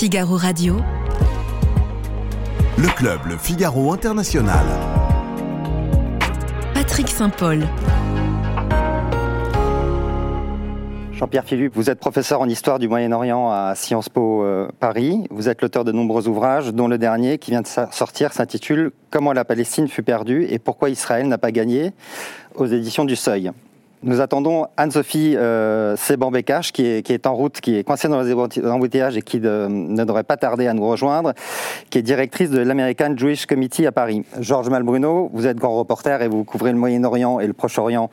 Figaro Radio. Le club Le Figaro International. Patrick Saint-Paul. Jean-Pierre Philippe, vous êtes professeur en histoire du Moyen-Orient à Sciences Po euh, Paris. Vous êtes l'auteur de nombreux ouvrages, dont le dernier qui vient de sortir s'intitule Comment la Palestine fut perdue et pourquoi Israël n'a pas gagné aux éditions du Seuil. Nous attendons Anne-Sophie euh, Seban-Bekash, qui est, en route, qui est coincée dans les embouteillages et qui ne devrait pas tarder à nous rejoindre, qui est directrice de l'American Jewish Committee à Paris. Georges Malbruno, vous êtes grand reporter et vous couvrez le Moyen-Orient et le Proche-Orient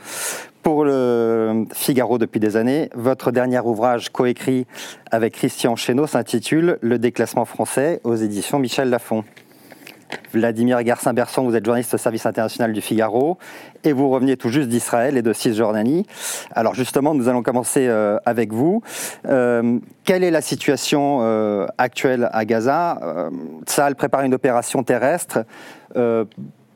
pour le Figaro depuis des années. Votre dernier ouvrage coécrit avec Christian Chesneau s'intitule Le déclassement français aux éditions Michel Lafon. Vladimir Garcin-Berson, vous êtes journaliste au service international du Figaro et vous reveniez tout juste d'Israël et de Cisjordanie. Alors justement, nous allons commencer euh, avec vous. Euh, quelle est la situation euh, actuelle à Gaza? Tsahal prépare une opération terrestre.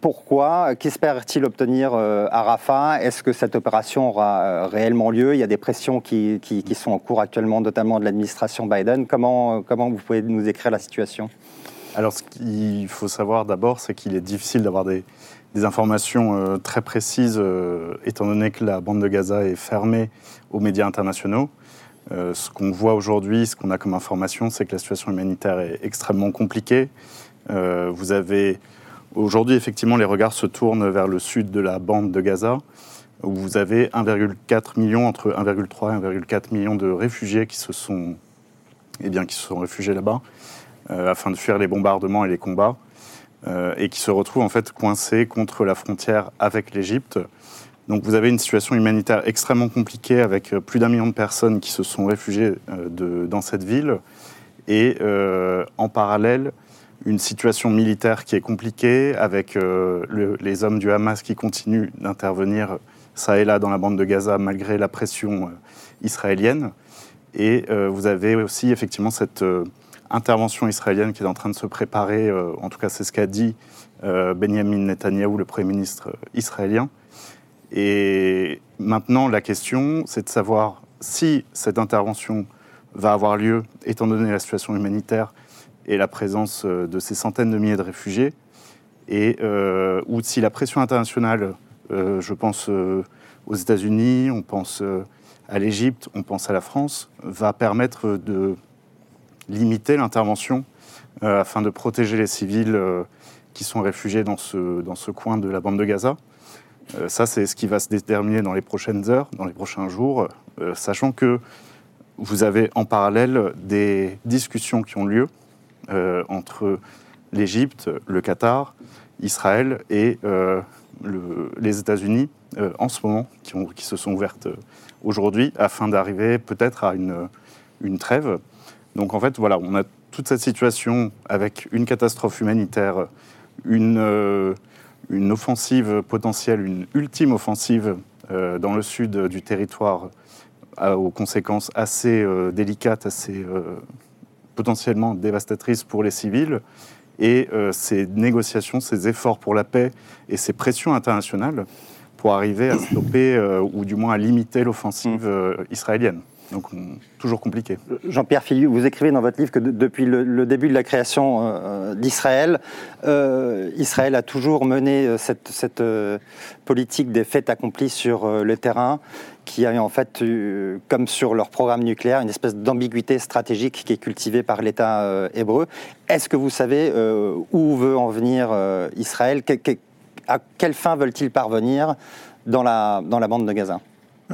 Pourquoi? Qu'espère-t-il obtenir à Rafah? Est-ce que cette opération aura réellement lieu? Il y a des pressions qui, sont en cours actuellement, notamment de l'administration Biden. Comment vous pouvez nous écrire la situation? Alors, ce qu'il faut savoir d'abord, c'est qu'il est difficile d'avoir des, informations euh, très précises, euh, étant donné que la bande de Gaza est fermée aux médias internationaux. Euh, ce qu'on voit aujourd'hui, ce qu'on a comme information, c'est que la situation humanitaire est extrêmement compliquée. vous avez aujourd'hui, effectivement, les regards se tournent vers le sud de la bande de Gaza, où vous avez 1,4 million, entre 1,3 et 1,4 million de réfugiés qui se sont, eh bien, qui se sont réfugiés là-bas. Euh, afin de fuir les bombardements et les combats, euh, et qui se retrouvent en fait coincés contre la frontière avec l'Égypte. Donc vous avez une situation humanitaire extrêmement compliquée avec euh, plus d'un million de personnes qui se sont réfugiées dans cette ville et en parallèle une situation militaire qui est compliquée avec les hommes du Hamas qui continuent d'intervenir ça et là dans la bande de Gaza malgré la pression israélienne. Et vous avez aussi effectivement cette intervention israélienne qui est en train de se préparer, euh, en tout cas c'est ce qu'a dit euh, Benjamin Netanyahou, le Premier ministre euh, israélien. Et maintenant, la question, c'est de savoir si cette intervention va avoir lieu, étant donné la situation humanitaire et la présence de ces centaines de milliers de réfugiés, et, ou si la pression internationale, je pense aux États-Unis, on pense à l'Égypte, on pense à la France, va permettre de limiter l'intervention euh, afin de protéger les civils euh, qui sont réfugiés dans ce, dans ce coin de la bande de Gaza. Euh, ça, c'est ce qui va se déterminer dans les prochaines heures, dans les prochains jours, sachant que vous avez en parallèle des discussions qui ont lieu entre l'Égypte, le Qatar, Israël et les États-Unis en ce moment, qui, qui se sont ouvertes aujourd'hui, afin d'arriver peut-être à une, une trêve donc en fait, voilà, on a toute cette situation avec une catastrophe humanitaire, une, euh, une offensive potentielle, une ultime offensive euh, dans le sud du territoire aux conséquences assez euh, délicates, assez potentiellement dévastatrices pour les civils. Et ces négociations, ces efforts pour la paix et ces pressions internationales pour arriver à stopper ou du moins à limiter l'offensive israélienne. Donc, toujours compliqué. Jean-Pierre Philippe, vous écrivez dans votre livre que depuis le, début de la création euh, d'Israël, euh, Israël a toujours mené euh, cette, politique des faits accomplis sur le terrain, qui a en fait, comme sur leur programme nucléaire, une espèce d'ambiguïté stratégique qui est cultivée par l'État hébreu. Est-ce que vous savez où veut en venir Israël? À quelle fin veulent-ils parvenir dans la, dans la bande de Gaza?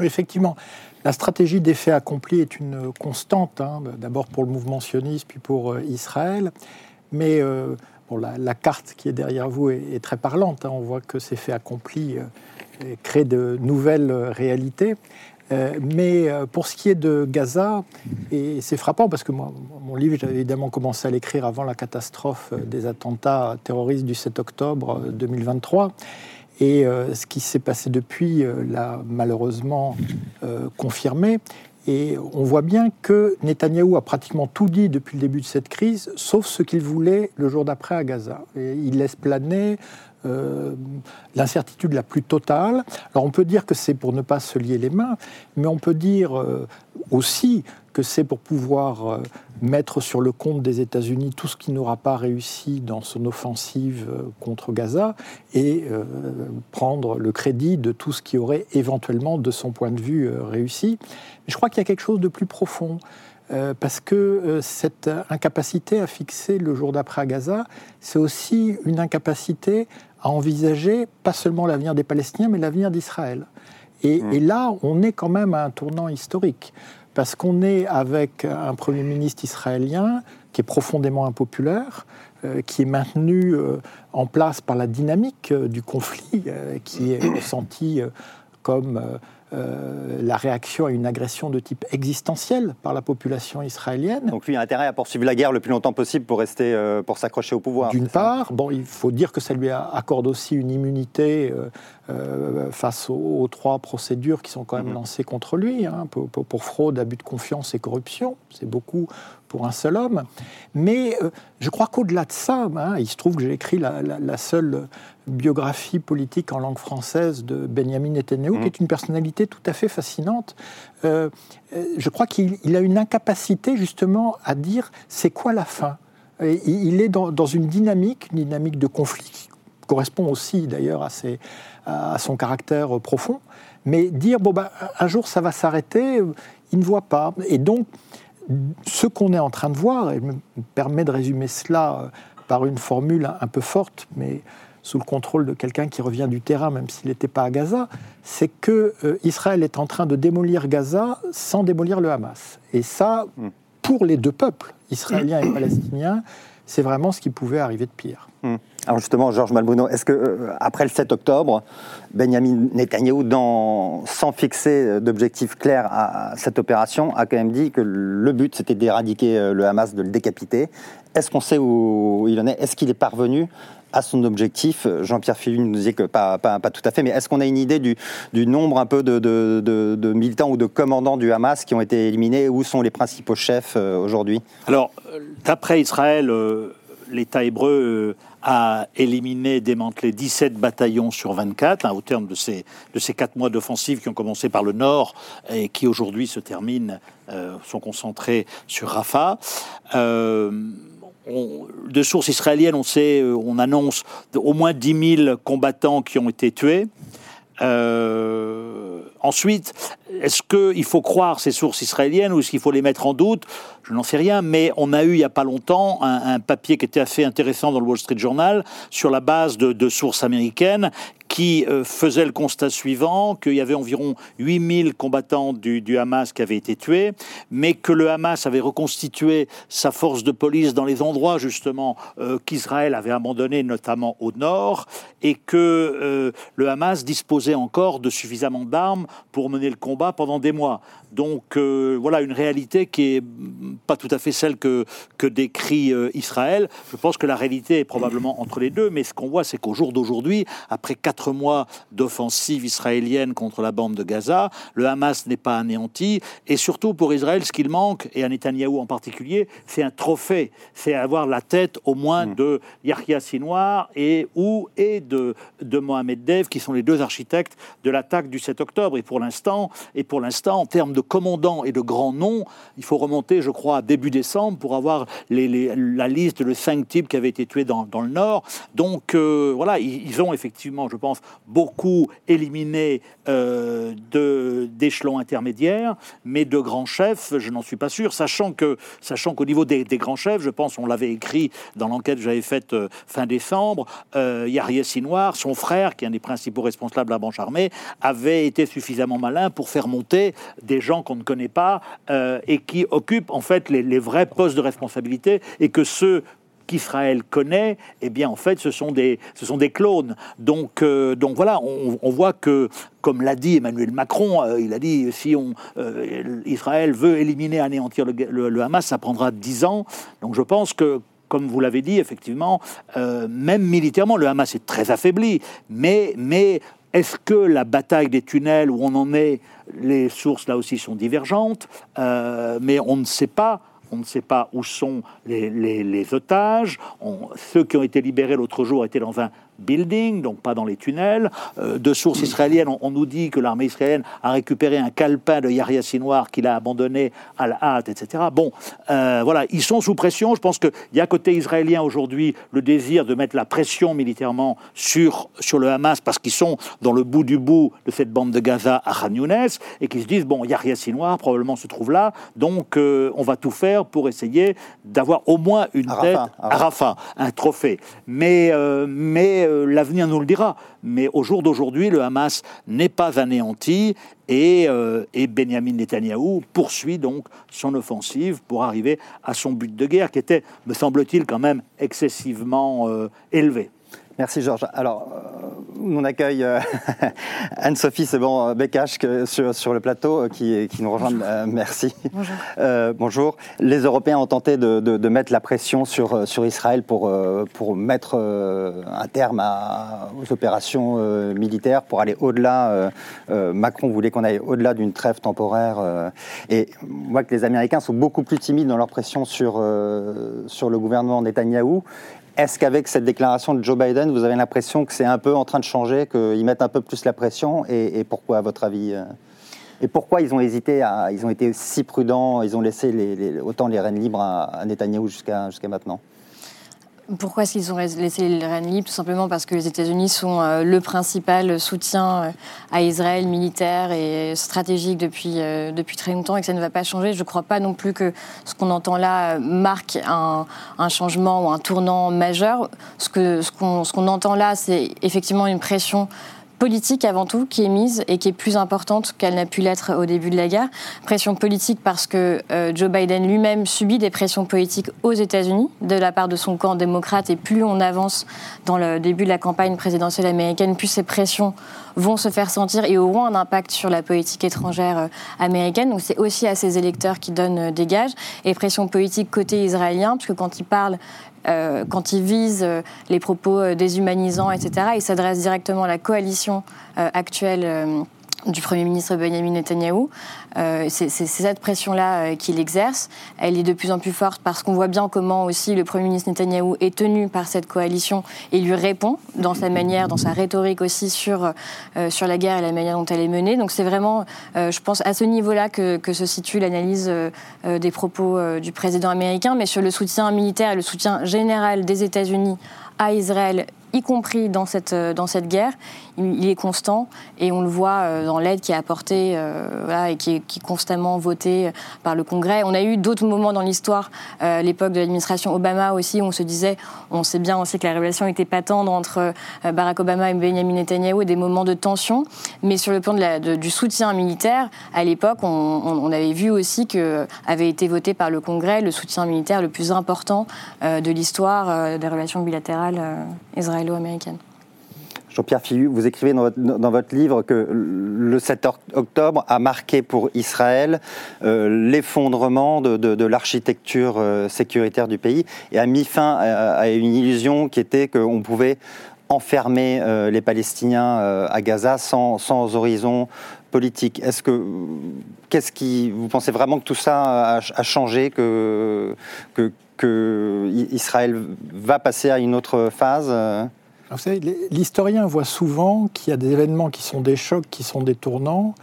Effectivement. La stratégie des faits accomplis est une constante, hein, d'abord pour le mouvement sioniste, puis pour euh, Israël. Mais euh, la, carte qui est derrière vous est, très parlante. Hein. On voit que ces faits accomplis euh, créent de nouvelles réalités. mais pour ce qui est de Gaza, et c'est frappant parce que moi, mon livre, j'avais évidemment commencé à l'écrire avant la catastrophe des attentats terroristes du 7 octobre 2023. Et euh, ce qui s'est passé depuis euh, l'a malheureusement euh, confirmé. Et on voit bien que Netanyahou a pratiquement tout dit depuis le début de cette crise, sauf ce qu'il voulait le jour d'après à Gaza. Et il laisse planer l'incertitude la plus totale. Alors on peut dire que c'est pour ne pas se lier les mains, mais on peut dire aussi que c'est pour pouvoir mettre sur le compte des États-Unis tout ce qui n'aura pas réussi dans son offensive euh, contre Gaza et euh, prendre le crédit de tout ce qui aurait éventuellement, de son point de vue, euh, réussi. Mais je crois qu'il y a quelque chose de plus profond. Parce que cette incapacité à fixer le jour d'après à Gaza, c'est aussi une incapacité à envisager pas seulement l'avenir des Palestiniens, mais l'avenir d'Israël. Et, mmh. et, là, on est quand même à un tournant historique parce qu'on est avec un Premier ministre israélien qui est profondément impopulaire, euh, qui est maintenu euh, en place par la dynamique euh, du conflit, qui est ressenti comme euh, la réaction à une agression de type existentiel par la population israélienne. Donc lui a intérêt à poursuivre la guerre le plus longtemps possible pour rester, euh, pour s'accrocher au pouvoir. D'une part, bon, il faut dire que ça lui accorde aussi une immunité euh, face aux, trois procédures qui sont quand même mhm. lancées contre lui hein, pour, fraude, abus de confiance et corruption. C'est beaucoup pour un seul homme. Mais je crois qu'au-delà de ça, hein, il se trouve que j'ai écrit la, seule biographie politique en langue française de Benjamin Netanyahu, qui mhm. est une personnalité tout à fait fascinante. Euh, euh, je crois qu'il a une incapacité justement à dire c'est quoi la fin. il est dans, une dynamique, une dynamique de conflit qui correspond aussi d'ailleurs à, à, son caractère profond. Mais dire bon ben un jour ça va s'arrêter, il ne voit pas. Et donc ce qu'on est en train de voir, et me permet de résumer cela euh, par une formule un peu forte, mais sous le contrôle de quelqu'un qui revient du terrain, même s'il n'était pas à Gaza, c'est que euh, Israël est en train de démolir Gaza sans démolir le Hamas. Et ça, hmm. pour les deux peuples, israéliens et palestiniens, c'est vraiment ce qui pouvait arriver de pire. Hmm. Alors justement, Georges Malbruno, est-ce que euh, après le 7 octobre, Benjamin Netanyahu, sans fixer d'objectif clair à, cette opération, a quand même dit que le but c'était d'éradiquer euh, le Hamas, de le décapiter. Est-ce qu'on sait où il en est? Est-ce qu'il est parvenu à son objectif? Jean-Pierre Philippe nous disait que pas, tout à fait, mais est-ce qu'on a une idée du, nombre un peu de, de, militants ou de commandants du Hamas qui ont été éliminés? Où sont les principaux chefs euh, aujourd'hui? Alors, d'après Israël, l'État hébreu a éliminé, démantelé 17 bataillons sur 24 hein, au terme de ces, de ces 4 mois d'offensive qui ont commencé par le nord et qui aujourd'hui se terminent, sont concentrés sur Rafah de sources israéliennes, on sait, euh, on annonce au moins 10 000 combattants qui ont été tués. Euh, ensuite, est-ce qu'il faut croire ces sources israéliennes ou est-ce qu'il faut les mettre en doute? Je n'en sais rien, mais on a eu il n'y a pas longtemps un, papier qui était assez intéressant dans le Wall Street Journal sur la base de sources américaines qui euh, faisait le constat suivant, qu'il y avait environ 8000 combattants du, Hamas qui avaient été tués, mais que le Hamas avait reconstitué sa force de police dans les endroits justement euh, qu'Israël avait abandonnés, notamment au nord, et que euh, le Hamas disposait encore de suffisamment d'armes pour mener le combat pendant des mois. Donc voilà une réalité qui est pas tout à fait celle que, décrit Israël. Je pense que la réalité est probablement entre les deux, mais ce qu'on voit, c'est qu'au jour d'aujourd'hui, après quatre mois d'offensive israélienne contre la bande de Gaza. Le Hamas n'est pas anéanti. Et surtout pour Israël, ce qu'il manque, et à Netanyahou en particulier, c'est un trophée. C'est avoir la tête au moins mm. de Yahya Sinwar et, ou, et de, de Mohamed Dev, qui sont les deux architectes de l'attaque du 7 octobre. Et pour l'instant, et pour l'instant, en termes de commandants et de grands noms, il faut remonter, je crois, à début décembre pour avoir les, la liste de cinq types qui avaient été tués dans, dans le Nord. Donc euh, voilà, ils, ils ont effectivement, je pense, beaucoup éliminés euh, d'échelons intermédiaires, mais de grands chefs, je n'en suis pas sûr, sachant sachant qu'au niveau des, grands chefs, je pense, on l'avait écrit dans l'enquête que j'avais faite euh, fin décembre, euh, Yahya Sinoir, son frère, qui est un des principaux responsables de la branche armée, avait été suffisamment malin pour faire monter des gens qu'on ne connaît pas euh, et qui occupent en fait les, les vrais postes de responsabilité et que ceux qu'Israël connaît, eh bien en fait ce sont des, ce sont des clones. Donc, euh, donc voilà, on, voit que, comme l'a dit Emmanuel Macron, euh, il a dit si on, euh, Israël veut éliminer, anéantir le, Hamas, ça prendra dix ans. Donc je pense que comme vous l'avez dit, effectivement, même militairement, le Hamas est très affaibli. Mais, mais est-ce que la bataille des tunnels où on en est, les sources là aussi sont divergentes, mais on ne sait pas on ne sait pas où sont les, otages. ceux qui ont été libérés l'autre jour étaient dans un buildings, donc pas dans les tunnels. Euh, de sources israéliennes, on, nous dit que l'armée israélienne a récupéré un calepin de Yahya Sinwar qu'il a abandonné à la hâte, etc. Bon, euh, voilà, ils sont sous pression. Je pense qu'il y a côté israélien aujourd'hui le désir de mettre la pression militairement sur, sur le Hamas parce qu'ils sont dans le bout du bout de cette bande de Gaza à Khan Younes et qu'ils se disent, bon, Yahya Sinwar probablement se trouve là, donc euh, on va tout faire pour essayer d'avoir au moins une tête à Rafah, un trophée. Mais, mais l'avenir nous le dira. Mais au jour d'aujourd'hui, le Hamas n'est pas anéanti et, euh, et, Benjamin Netanyahou poursuit donc son offensive pour arriver à son but de guerre qui était, me semble-t-il, quand même excessivement euh, élevé. Merci Georges. Alors, euh, on accueille euh, Anne-Sophie Sebon Bekash sur, sur, le plateau euh, qui, qui nous rejoint. merci. Bonjour. bonjour. Les Européens ont tenté de, de, mettre la pression sur, sur Israël pour, pour mettre un terme à, aux opérations militaires, pour aller au-delà. Macron voulait qu'on aille au-delà d'une trêve temporaire. et on voit que les Américains sont beaucoup plus timides dans leur pression sur, sur le gouvernement Netanyahou. Est-ce qu'avec cette déclaration de Joe Biden, vous avez l'impression que c'est un peu en train de changer, qu'ils mettent un peu plus la pression et, pourquoi, à votre avis euh, Et pourquoi ils ont hésité Ils ont été si prudents, ils ont laissé autant les rênes libres à, à Netanyahou jusqu'à maintenant? Pourquoi est-ce qu'ils ont laissé les rênes libres? Tout simplement parce que les États-Unis sont euh, le principal soutien euh, à Israël militaire et stratégique depuis, euh, depuis très longtemps et que ça ne va pas changer. Je ne crois pas non plus que ce qu'on entend là marque un, un, changement ou un tournant majeur. Ce qu'on ce qu'on entend là, c'est effectivement une pression politique avant tout qui est mise et qui est plus importante qu'elle n'a pu l'être au début de la guerre. Pression politique parce que euh, Joe Biden lui-même subit des pressions politiques aux États-Unis de la part de son camp démocrate et plus on avance dans le début de la campagne présidentielle américaine, plus ces pressions vont se faire sentir et auront un impact sur la politique étrangère euh, américaine. Donc c'est aussi à ces électeurs qui donnent euh, des gages. Et pression politique côté israélien, puisque quand ils parlent euh, quand il vise euh, les propos euh, déshumanisants, etc., il s'adresse directement à la coalition actuelle du Premier ministre Benjamin Netanyahou. Euh, c'est cette pression-là euh, qu'il exerce. Elle est de plus en plus forte parce qu'on voit bien comment aussi le Premier ministre Netanyahou est tenu par cette coalition et lui répond dans sa manière, dans sa rhétorique aussi sur, euh, sur la guerre et la manière dont elle est menée. Donc c'est vraiment, je pense, à ce niveau-là que, se situe l'analyse des propos du président américain, mais sur le soutien militaire et le soutien général des États-Unis à Israël y compris dans cette, dans cette guerre, il, est constant et on le voit euh, dans l'aide qui est apportée euh, et qui est, constamment votée par le Congrès. On a eu d'autres moments dans l'histoire, l'époque de l'administration Obama aussi, où on se disait, on sait bien aussi que la relation n'était pas tendre entre Barack Obama et Benjamin Netanyahu et des moments de tension, mais sur le plan du soutien militaire, à l'époque, on, on, avait vu aussi que avait été voté par le Congrès le soutien militaire le plus important de l'histoire des relations bilatérales israéliennes américaine Jean-Pierre Fillu, vous écrivez dans votre, livre que le 7 octobre a marqué pour Israël euh, l'effondrement de, l'architecture euh, sécuritaire du pays et a mis fin à, une illusion qui était qu'on pouvait enfermer euh, les Palestiniens à Gaza sans, sans horizon politique. Est-ce que qu'est-ce qui vous pensez vraiment que tout ça a, changé que, Israël va passer à une autre phase vous savez, l'historien voit souvent qu'il y a des événements qui sont des chocs, qui sont des tournants,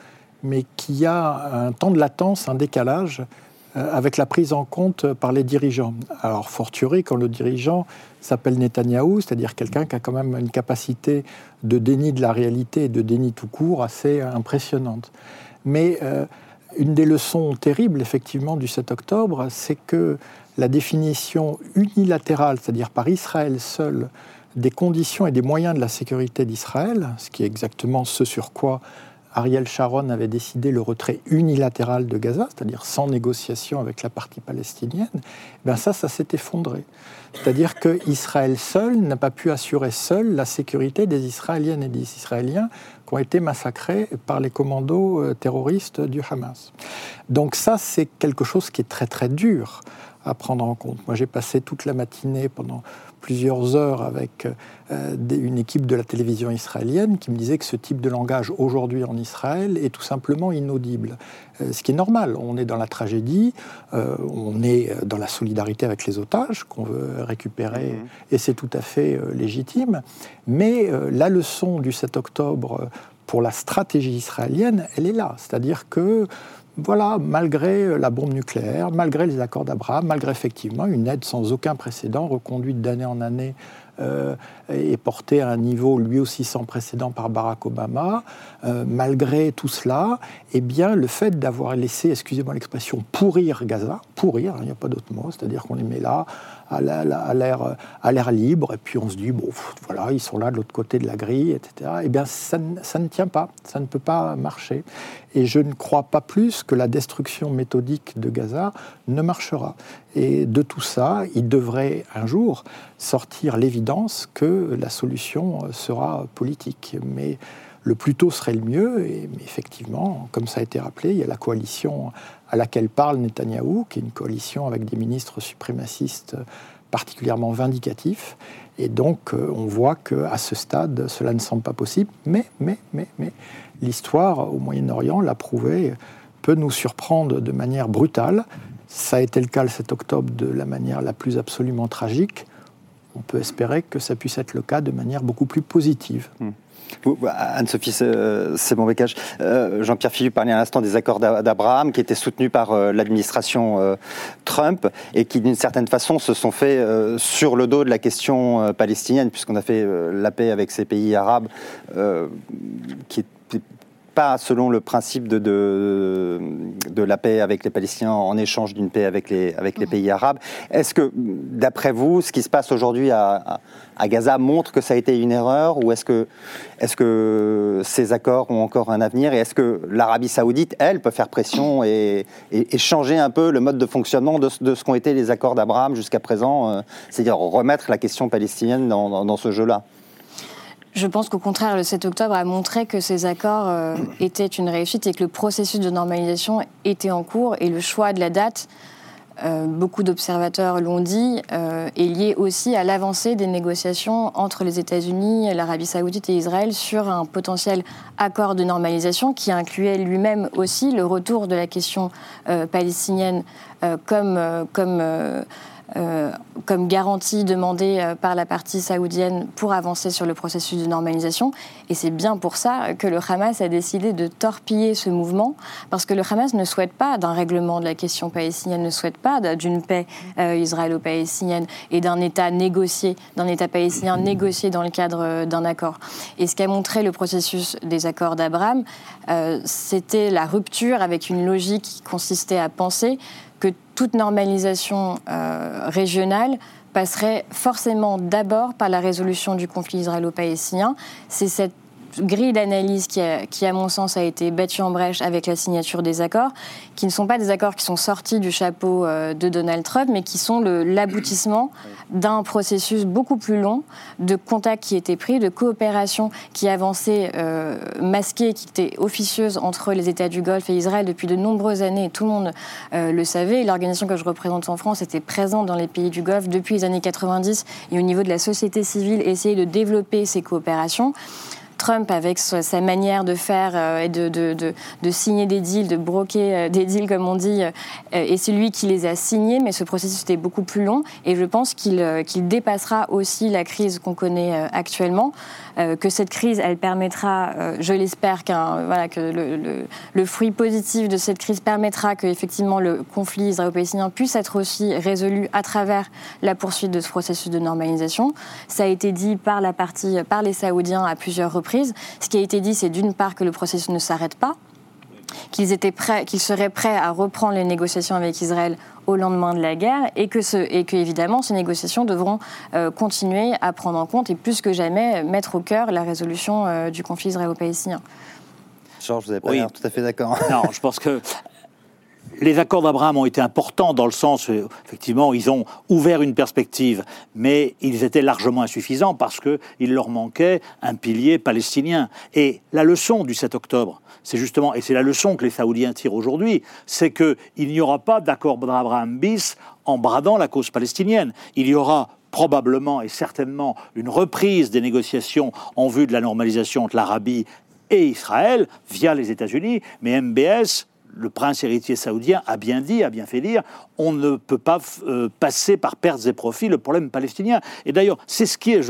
mais qu'il y a un temps de latence, un décalage euh, avec la prise en compte par les dirigeants. Alors, fortiori, quand le dirigeant s'appelle Netanyahou, c'est-à-dire quelqu'un qui a quand même une capacité de déni de la réalité et de déni tout court assez impressionnante. Mais euh, une des leçons terribles, effectivement, du 7 octobre, c'est que la définition unilatérale, c'est-à-dire par Israël seul, des conditions et des moyens de la sécurité d'Israël, ce qui est exactement ce sur quoi Ariel Sharon avait décidé le retrait unilatéral de Gaza, c'est-à-dire sans négociation avec la partie palestinienne, ben ça, ça s'est effondré. C'est-à-dire que Israël seul n'a pas pu assurer seul la sécurité des Israéliennes et des Israéliens ont été massacrés par les commandos euh, terroristes du Hamas. Donc ça, c'est quelque chose qui est très très dur à prendre en compte. Moi, j'ai passé toute la matinée pendant plusieurs heures avec euh, une équipe de la télévision israélienne qui me disait que ce type de langage aujourd'hui en Israël est tout simplement inaudible. Euh, ce qui est normal, on est dans la tragédie, euh, on est dans la solidarité avec les otages qu'on veut récupérer mhm. et c'est tout à fait légitime. Mais la leçon du 7 octobre pour la stratégie israélienne, elle est là. C'est-à-dire que voilà, malgré la bombe nucléaire, malgré les accords d'Abraham, malgré effectivement une aide sans aucun précédent, reconduite d'année en année euh, et portée à un niveau lui aussi sans précédent par Barack Obama, euh, malgré tout cela, eh bien, le fait d'avoir laissé, excusez-moi l'expression, pourrir Gaza, pourrir, hein, il n'y a pas d'autre mot, c'est-à-dire qu'on les met là, à l'air, libre, et puis on se dit, bon, voilà, ils sont là de l'autre côté de la grille, etc. Eh bien, ça, ça, ne tient pas, ça ne peut pas marcher. Et je ne crois pas plus que la destruction méthodique de Gaza ne marchera. Et de tout ça, il devrait un jour sortir l'évidence que la solution sera politique. Mais le plus tôt serait le mieux. Et effectivement, comme ça a été rappelé, il y a la coalition à laquelle parle Netanyahou, qui est une coalition avec des ministres suprémacistes particulièrement vindicatifs. Et donc, euh, on voit qu'à ce stade, cela ne semble pas possible. Mais, mais, mais, mais, l'histoire au Moyen-Orient l'a prouvé, peut nous surprendre de manière brutale. Ça a été le cas le 7 octobre de la manière la plus absolument tragique. On peut espérer que ça puisse être le cas de manière beaucoup plus positive. Hmm. Anne-Sophie Sebon-Bécage, euh, Jean-Pierre Philippe parlait à l'instant des accords d'Abraham qui étaient soutenus par euh, l'administration euh, Trump et qui, d'une certaine façon, se sont faits sur le dos de la question palestinienne, puisqu'on a fait la paix avec ces pays arabes qui pas selon le principe de, de, la paix avec les Palestiniens en échange d'une paix avec les, avec les pays arabes. Est-ce que, d'après vous, ce qui se passe aujourd'hui à, à, Gaza montre que ça a été une erreur ou est-ce que, est que ces accords ont encore un avenir et est-ce que l'Arabie saoudite, elle, peut faire pression et, et, changer un peu le mode de fonctionnement de, de ce qu'ont été les accords d'Abraham jusqu'à présent, euh, c'est-à-dire remettre la question palestinienne dans, dans ce jeu-là? Je pense qu'au contraire, le 7 octobre a montré que ces accords euh, étaient une réussite et que le processus de normalisation était en cours. Et le choix de la date, euh, beaucoup d'observateurs l'ont dit, euh, est lié aussi à l'avancée des négociations entre les États-Unis, l'Arabie saoudite et Israël sur un potentiel accord de normalisation qui incluait lui-même aussi le retour de la question palestinienne comme... comme euh, comme garantie demandée euh, par la partie saoudienne pour avancer sur le processus de normalisation. Et c'est bien pour ça que le Hamas a décidé de torpiller ce mouvement, parce que le Hamas ne souhaite pas d'un règlement de la question palestinienne, ne souhaite pas d'une paix euh, israélo-palestinienne et d'un État négocié, d'un État palestinien négocié dans le cadre d'un accord. Et ce qu'a montré le processus des accords d'Abraham, c'était la rupture avec une logique qui consistait à penser toute normalisation euh, régionale passerait forcément d'abord par la résolution du conflit israélo-palestinien. C'est cette grille d'analyse qui, qui, à mon sens, a été battue en brèche avec la signature des accords, qui ne sont pas des accords qui sont sortis du chapeau euh, de Donald Trump, mais qui sont l'aboutissement d'un processus beaucoup plus long de contacts qui étaient pris, de coopération qui avançait euh, masquée, qui était officieuse entre les États du Golfe et Israël depuis de nombreuses années. Tout le monde euh, le savait. L'organisation que je représente en France était présente dans les pays du Golfe depuis les années 90 et au niveau de la société civile, essayait de développer ces coopérations. Trump, avec sa manière de faire euh, et de, de, signer des deals, de broquer euh, des deals, comme on dit, euh, est celui qui les a signés, mais ce processus était beaucoup plus long et je pense qu'il dépassera aussi la crise qu'on connaît actuellement. que cette crise, elle permettra, je l'espère, qu'un voilà, que le, le, fruit positif de cette crise permettra que effectivement le conflit israélo-palestinien puisse être aussi résolu à travers la poursuite de ce processus de normalisation. Ça a été dit par la partie, par les Saoudiens à plusieurs reprises ce qui a été dit, c'est d'une part que le processus ne s'arrête pas, qu'ils étaient prêts, qu'ils seraient prêts à reprendre les négociations avec Israël au lendemain de la guerre et que, ce, et que évidemment ces négociations devront euh, continuer à prendre en compte et plus que jamais mettre au cœur la résolution euh, du conflit israélo-palestinien. Georges, vous n'avez pas l'air tout à fait d'accord. non, je pense que les accords d'Abraham ont été importants dans le sens, effectivement, ils ont ouvert une perspective, mais ils étaient largement insuffisants parce qu'il leur manquait un pilier palestinien. Et la leçon du 7 octobre, c'est justement, et c'est la leçon que les Saoudiens tirent aujourd'hui, c'est qu'il n'y aura pas d'accord d'Abraham bis en bradant la cause palestinienne. Il y aura probablement et certainement une reprise des négociations en vue de la normalisation entre l'Arabie et Israël via les États-Unis, mais MBS le prince héritier saoudien a bien dit, a bien fait dire, on ne peut pas euh, passer par pertes et profits le problème palestinien. Et d'ailleurs, c'est ce qui est,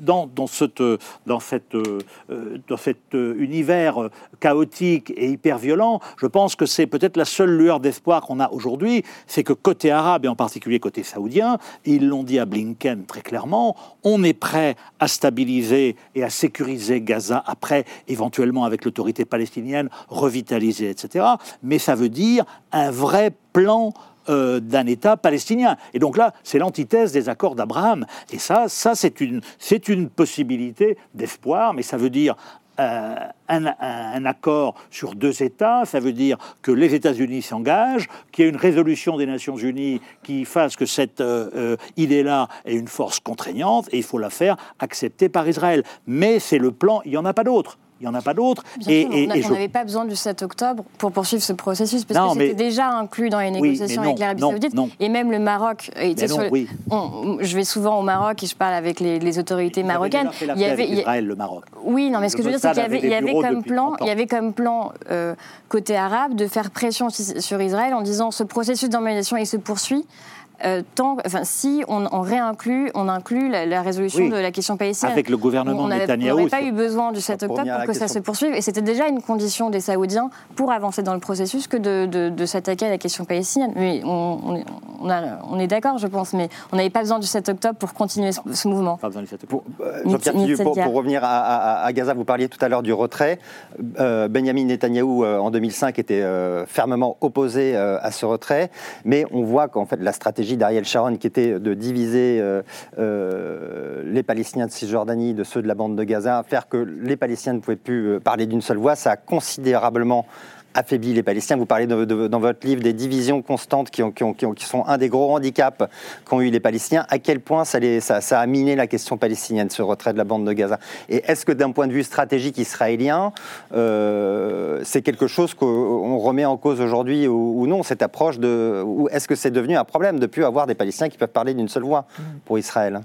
dans, cette, cette, euh, dans cet univers chaotique et hyper violent, je pense que c'est peut-être la seule lueur d'espoir qu'on a aujourd'hui, c'est que côté arabe et en particulier côté saoudien, ils l'ont dit à Blinken très clairement, on est prêt à stabiliser et à sécuriser Gaza après, éventuellement avec l'autorité palestinienne, revitaliser, etc. Mais ça veut dire un vrai plan euh, d'un État palestinien. Et donc là, c'est l'antithèse des accords d'Abraham. Et ça, ça c'est une, c'est une possibilité d'espoir, mais ça veut dire euh, un, accord sur deux États, ça veut dire que les États-Unis s'engagent, qu'il y ait une résolution des Nations Unies qui fasse que cette euh, idée-là est une force contraignante, et il faut la faire accepter par Israël. Mais c'est le plan, il n'y en a pas d'autre il n'y en a pas d'autres. Et, on n'avait pas besoin du 7 octobre pour poursuivre ce processus, parce que c'était déjà inclus dans les négociations avec l'Arabie Saoudite. Et même le Maroc était sur je vais souvent au Maroc et je parle avec les, autorités marocaines. il y avait Israël, le Maroc. Oui, non, mais ce que je veux dire, c'est qu'il y avait, il y avait comme plan, il y avait comme plan euh, côté arabe de faire pression sur Israël en disant ce processus d'organisation il se poursuit. Euh, tant, enfin, si on, réinclut, on inclut la, résolution de la question palestinienne. Avec le gouvernement on Netanyahou. On n'avait pas eu besoin du 7 octobre pour, que ça se poursuive. Et c'était déjà une condition des Saoudiens pour avancer dans le processus que de, s'attaquer à la question palestinienne. Mais on, on, est d'accord, je pense, mais on n'avait pas besoin du 7 octobre pour continuer ce, mouvement. Pas besoin du 7 octobre. Euh, pour, pour, revenir à, Gaza, vous parliez tout à l'heure du retrait. Euh, Benjamin Netanyahou, en 2005, était fermement opposé à ce retrait. Mais on voit qu'en fait, la stratégie d'Ariel Sharon, qui était de diviser euh, euh, les Palestiniens de Cisjordanie de ceux de la bande de Gaza, faire que les Palestiniens ne pouvaient plus euh, parler d'une seule voix, ça a considérablement affaibli les Palestiniens. Vous parlez dans votre livre des divisions constantes qui, sont un des gros handicaps qu'ont eu les Palestiniens. À quel point ça, a miné la question palestinienne, ce retrait de la bande de Gaza? Et est-ce que d'un point de vue stratégique israélien, euh, c'est quelque chose qu'on remet en cause aujourd'hui ou, non, cette approche. Ou est-ce que c'est devenu un problème de plus avoir des Palestiniens qui peuvent parler d'une seule voix pour Israël?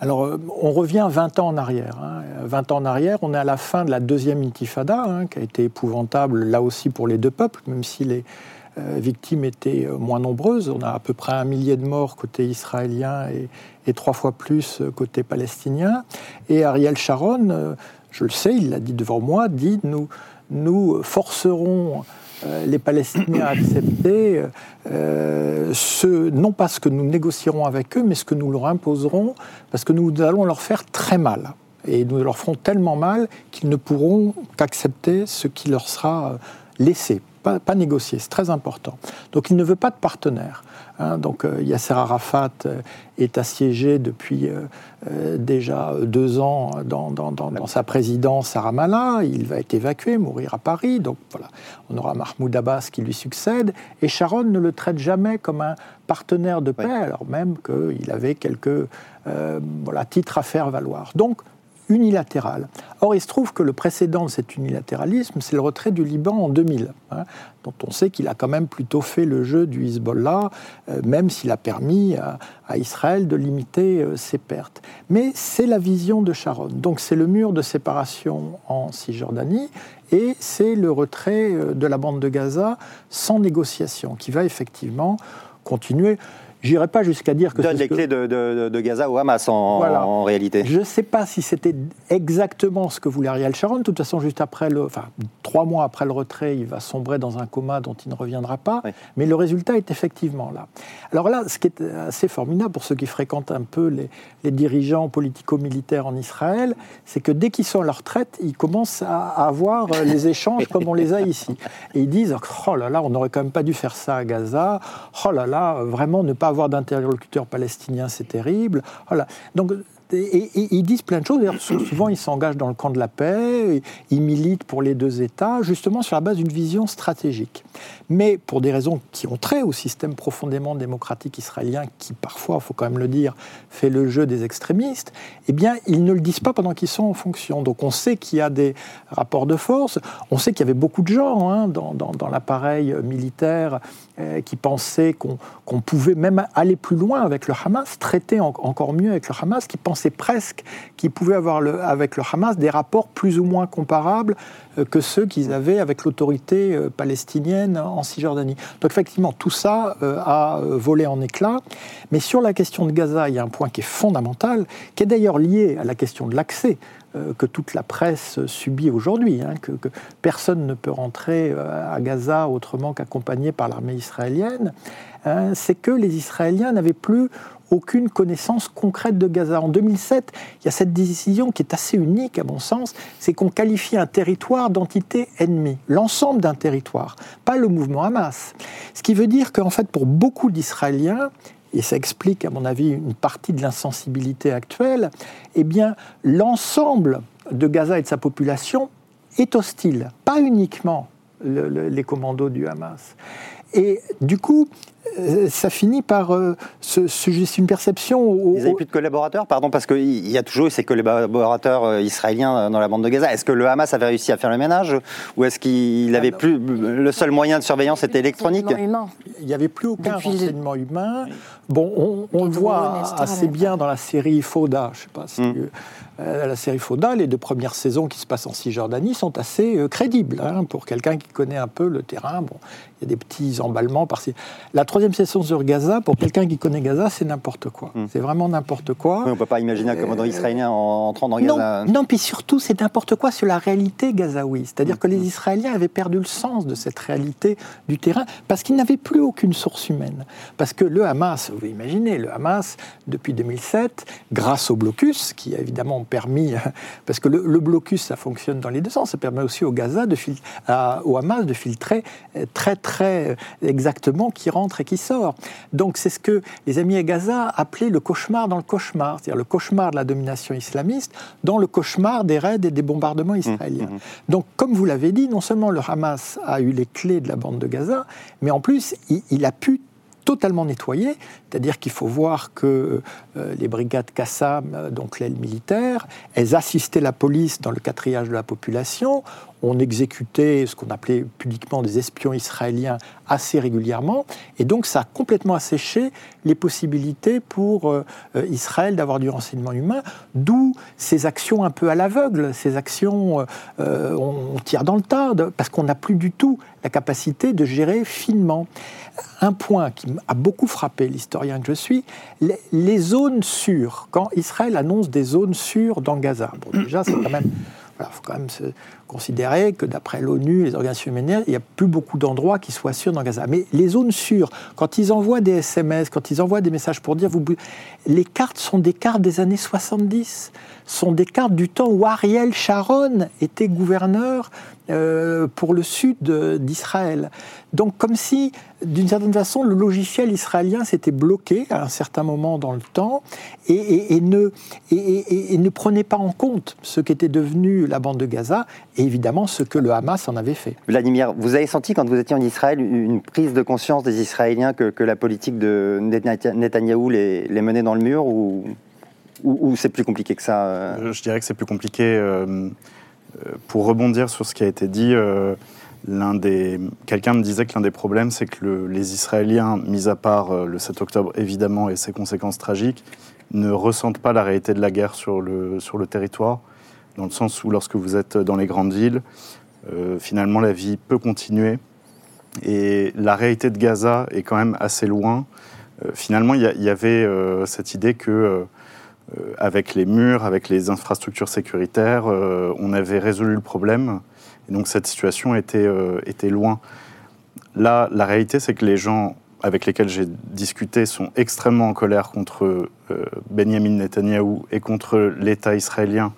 Alors, euh, on revient 20 ans en arrière. 20 hein. ans en arrière, on est à la fin de la deuxième intifada, hein, qui a été épouvantable là aussi pour les deux peuples, même si les euh, victimes étaient euh, moins nombreuses. On a à peu près un millier de morts côté israélien et, trois fois plus côté palestinien. Et Ariel Sharon, je le sais, il l'a dit devant moi, dit nous, nous forcerons les Palestiniens accepter euh, ce, non pas ce que nous négocierons avec eux, mais ce que nous leur imposerons, parce que nous allons leur faire très mal. Et nous leur ferons tellement mal qu'ils ne pourront qu'accepter ce qui leur sera euh, laissé, pas, pas négocier, c'est très important. Donc il ne veut pas de partenaire. Hein, donc euh, Yasser Arafat euh, est assiégé depuis euh, déjà deux ans dans, sa présidence à Ramallah. Il va être évacué, mourir à Paris. Donc voilà, on aura Mahmoud Abbas qui lui succède. Et Sharon ne le traite jamais comme un partenaire de paix, alors même qu'il avait quelques voilà, titres à faire valoir. Donc unilatéral. Or, il se trouve que le précédent de cet unilatéralisme, c'est le retrait du Liban en 2000, hein, dont on sait qu'il a quand même plutôt fait le jeu du Hezbollah, euh, même s'il a permis à, Israël de limiter euh, ses pertes. Mais c'est la vision de Sharon. Donc c'est le mur de séparation en Cisjordanie et c'est le retrait euh, de la bande de Gaza sans négociation, qui va effectivement continuer. J'irai pas jusqu'à dire que donne les clés de, Gaza au Hamas en, réalité. Je ne sais pas si c'était exactement ce que voulait Ariel Sharon. De toute façon, juste après le, enfin trois mois après le retrait, il va sombrer dans un coma dont il ne reviendra pas. Mais le résultat est effectivement là. Alors là, ce qui est assez formidable pour ceux qui fréquentent un peu les, dirigeants politico-militaires en Israël, c'est que dès qu'ils sont à la retraite, ils commencent à avoir les échanges comme on les a ici. Et ils disent oh là là, on n'aurait quand même pas dû faire ça à Gaza. Oh là là, vraiment ne pas avoir d'interlocuteur palestinien, c'est terrible. Voilà. Donc et, ils disent plein de choses. Souvent, ils s'engagent dans le camp de la paix, ils militent pour les deux États, justement sur la base d'une vision stratégique. Mais pour des raisons qui ont trait au système profondément démocratique israélien, qui parfois, il faut quand même le dire, fait le jeu des extrémistes, eh bien, ils ne le disent pas pendant qu'ils sont en fonction. Donc on sait qu'il y a des rapports de force, on sait qu'il y avait beaucoup de gens hein, dans, l'appareil militaire euh, qui pensaient qu'on pouvait même aller plus loin avec le Hamas, traiter encore mieux avec le Hamas, qui pensaient presque qu'ils pouvaient avoir avec le Hamas des rapports plus ou moins comparables euh, que ceux qu'ils avaient avec l'autorité euh, palestinienne en Cisjordanie. Donc effectivement, tout ça euh, a volé en éclats. Mais sur la question de Gaza, il y a un point qui est fondamental, qui est d'ailleurs lié à la question de l'accès que toute la presse subit aujourd'hui, hein, que, personne ne peut rentrer à Gaza autrement qu'accompagné par l'armée israélienne, hein, c'est que les Israéliens n'avaient plus aucune connaissance concrète de Gaza. En 2007, il y a cette décision qui est assez unique à mon sens, c'est qu'on qualifie un territoire d'entité ennemie, l'ensemble d'un territoire, pas le mouvement Hamas. Ce qui veut dire qu'en fait, pour beaucoup d'Israéliens, et ça explique à mon avis une partie de l'insensibilité actuelle, eh bien l'ensemble de Gaza et de sa population est hostile, pas uniquement les commandos du Hamas. Et du coup, ça finit par euh, se, une perception. Au, Ils n'avaient plus de collaborateurs, pardon, parce qu'il y a toujours eu ces collaborateurs euh, israéliens dans la bande de Gaza. Est-ce que le Hamas avait réussi à faire le ménage ou est-ce qu'il n'avait ah, plus le seul moyen de surveillance était électronique? Il n'y avait plus aucun renseignement humain. Bon, on, le voit assez bien dans la série Fauda. Je sais pas si. Hmm. la série Fauda, les deux premières saisons qui se passent en Cisjordanie sont assez crédibles hein, pour quelqu'un qui connaît un peu le terrain. Bon, il y a des petits emballements par-ci. La troisième saison sur Gaza, pour quelqu'un qui connaît Gaza, c'est n'importe quoi. Hmm. C'est vraiment n'importe quoi. on ne peut pas imaginer un commandant euh, israélien entrant dans Gaza. Non, puis surtout, c'est n'importe quoi sur la réalité gazaoui. C'est-à-dire que les Israéliens avaient perdu le sens de cette réalité du terrain parce qu'ils n'avaient plus aucune source humaine. Parce que le Hamas, vous imaginez, le Hamas, depuis 2007, grâce au blocus, qui a évidemment permis, parce que le, blocus, ça fonctionne dans les deux sens, ça permet aussi au Gaza, de au Hamas, de filtrer euh, très, très exactement qui rentre et qui sort. Donc c'est ce que les amis à Gaza appelaient le cauchemar dans le cauchemar, c'est-à-dire le cauchemar de la domination islamiste dans le cauchemar des raids et des bombardements mmh, israéliens. Mmh. Donc comme vous l'avez dit, non seulement le Hamas a eu les clés de la bande de Gaza, mais en plus il, a pu totalement nettoyer, c'est-à-dire qu'il faut voir que euh, les brigades Qassam, euh, donc l'aile militaire, elles assistaient la police dans le quatriage de la population, on exécutait ce qu'on appelait publiquement des espions israéliens assez régulièrement, et donc ça a complètement asséché les possibilités pour euh, Israël d'avoir du renseignement humain, d'où ces actions un peu à l'aveugle, ces actions on, tire dans le tas, parce qu'on n'a plus du tout la capacité de gérer finement. Un point qui a beaucoup frappé l'historien que je suis, les, zones sûres, quand Israël annonce des zones sûres dans Gaza. Bon, déjà, c'est quand même il faut quand même se considérer que d'après l'ONU, les organisations humanitaires, il n'y a plus beaucoup d'endroits qui soient sûrs dans Gaza. Mais les zones sûres, quand ils envoient des SMS, quand ils envoient des messages pour dire, vous, les cartes sont des cartes des années 70, sont des cartes du temps où Ariel Sharon était gouverneur euh, pour le sud d'Israël. Donc comme si, d'une certaine façon, le logiciel israélien s'était bloqué à un certain moment dans le temps et, ne, et, ne prenait pas en compte ce qu'était devenu la bande de Gaza et évidemment ce que le Hamas en avait fait. Vladimir, vous avez senti quand vous étiez en Israël une prise de conscience des Israéliens que, la politique de Netanyahou les, les menait dans le mur ou, ou, c'est plus compliqué que ça euh Je dirais que c'est plus compliqué. Euh, euh, pour rebondir sur ce qui a été dit, euh, des... quelqu'un me disait que l'un des problèmes, c'est que les Israéliens, mis à part le 7 octobre évidemment et ses conséquences tragiques, ne ressentent pas la réalité de la guerre sur le, sur le territoire, dans le sens où lorsque vous êtes dans les grandes villes, finalement la vie peut continuer. Et la réalité de Gaza est quand même assez loin. finalement, il y, avait cette idée que avec les murs, avec les infrastructures sécuritaires, euh, on avait résolu le problème. Donc cette situation était, euh, était loin. Là, la réalité, c'est que les gens avec lesquels j'ai discuté sont extrêmement en colère contre Benjamin Netanyahou et contre l'État israélien,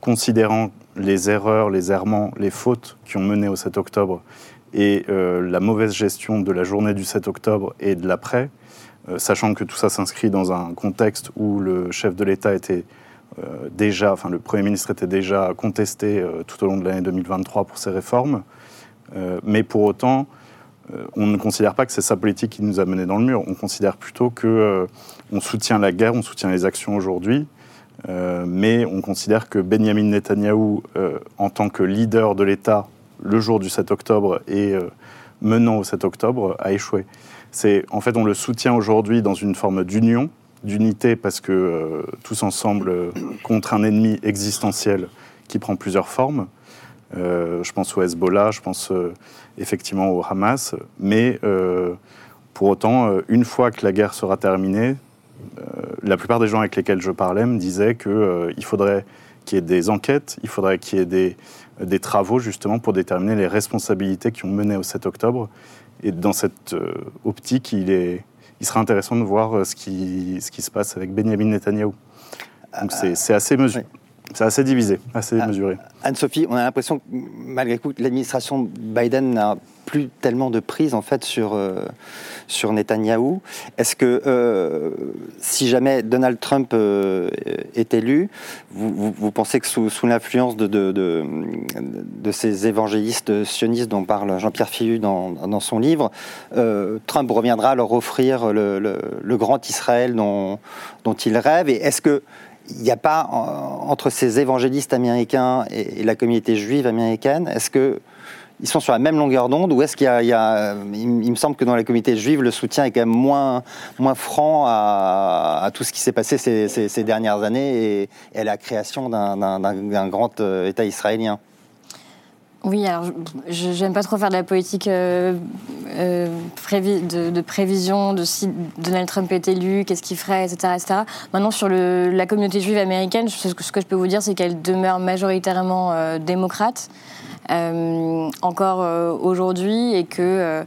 considérant les erreurs, les errements, les fautes qui ont mené au 7 octobre et la mauvaise gestion de la journée du 7 octobre et de l'après. Sachant que tout ça s'inscrit dans un contexte où le chef de l'État était déjà, enfin le Premier ministre était déjà contesté tout au long de l'année 2023 pour ses réformes, mais pour autant, on ne considère pas que c'est sa politique qui nous a menés dans le mur. On considère plutôt que on soutient la guerre, on soutient les actions aujourd'hui, euh, mais on considère que Benjamin Netanyahou, euh, en tant que leader de l'État le jour du 7 octobre et euh, menant au 7 octobre, a échoué. C'est, en fait, on le soutient aujourd'hui dans une forme d'union, d'unité, parce que tous ensemble contre un ennemi existentiel qui prend plusieurs formes. je pense au Hezbollah, je pense effectivement au Hamas, mais pour autant, une fois que la guerre sera terminée, euh, la plupart des gens avec lesquels je parlais me disaient qu'il euh, faudrait qu'il y ait des enquêtes, il faudrait qu'il y ait des, des, travaux justement pour déterminer les responsabilités qui ont mené au 7 octobre. Et dans cette euh, optique, il, est, il sera intéressant de voir ce qui, ce qui se passe avec Benjamin Netanyahou. Donc c'est assez mesuré. C'est assez divisé, assez ah, mesuré. Anne-Sophie, on a l'impression que malgré tout, l'administration Biden n'a plus tellement de prise en fait sur, euh, sur Netanyahou. Est-ce que euh, si jamais Donald Trump euh, est élu, vous, pensez que sous, sous l'influence de, de, de, ces évangélistes sionistes dont parle Jean-Pierre Filu dans, dans, son livre, Trump reviendra leur offrir le, le, grand Israël dont, dont il rêve? Et est-ce que il n'y a pas entre ces évangélistes américains et, la communauté juive américaine, est-ce que ils sont sur la même longueur d'onde ou est-ce qu'il y, a, il, me semble que dans la communauté juive, le soutien est quand même moins, moins franc à, tout ce qui s'est passé ces, dernières années et, à la création d'un grand euh, État israélien. Oui, alors je n'aime pas trop faire de la politique euh, euh, de, prévision de si Donald Trump est élu, qu'est-ce qu'il ferait, etc.. Maintenant, sur la communauté juive américaine, ce que, je peux vous dire, c'est qu'elle demeure majoritairement démocrate, encore aujourd'hui, et que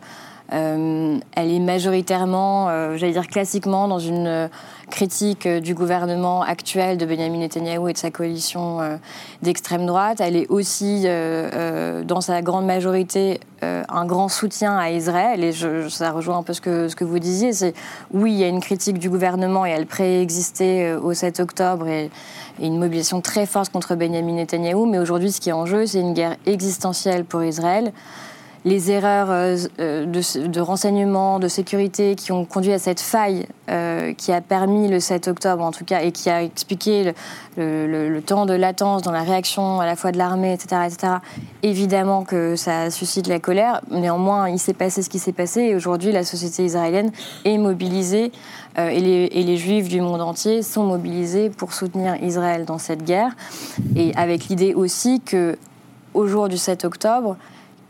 elle est majoritairement, j'allais dire classiquement, dans une critique euh, du gouvernement actuel de Benjamin Netanyahu et de sa coalition euh, d'extrême droite. Elle est aussi, euh, dans sa grande majorité, un grand soutien à Israël. Et ça rejoint un peu ce que, ce que vous disiez. C'est oui, il y a une critique du gouvernement et elle préexistait au 7 octobre et, et une mobilisation très forte contre Benjamin Netanyahu. Mais aujourd'hui, ce qui est en jeu, c'est une guerre existentielle pour Israël les erreurs euh, euh, de, renseignement, de sécurité qui ont conduit à cette faille euh, qui a permis le 7 octobre en tout cas et qui a expliqué le, temps de latence dans la réaction à la fois de l'armée, etc., etc. Évidemment que ça suscite la colère. Néanmoins, il s'est passé ce qui s'est passé et aujourd'hui la société israélienne est mobilisée et, les, et juifs du monde entier sont mobilisés pour soutenir Israël dans cette guerre et avec l'idée aussi que au jour du 7 octobre,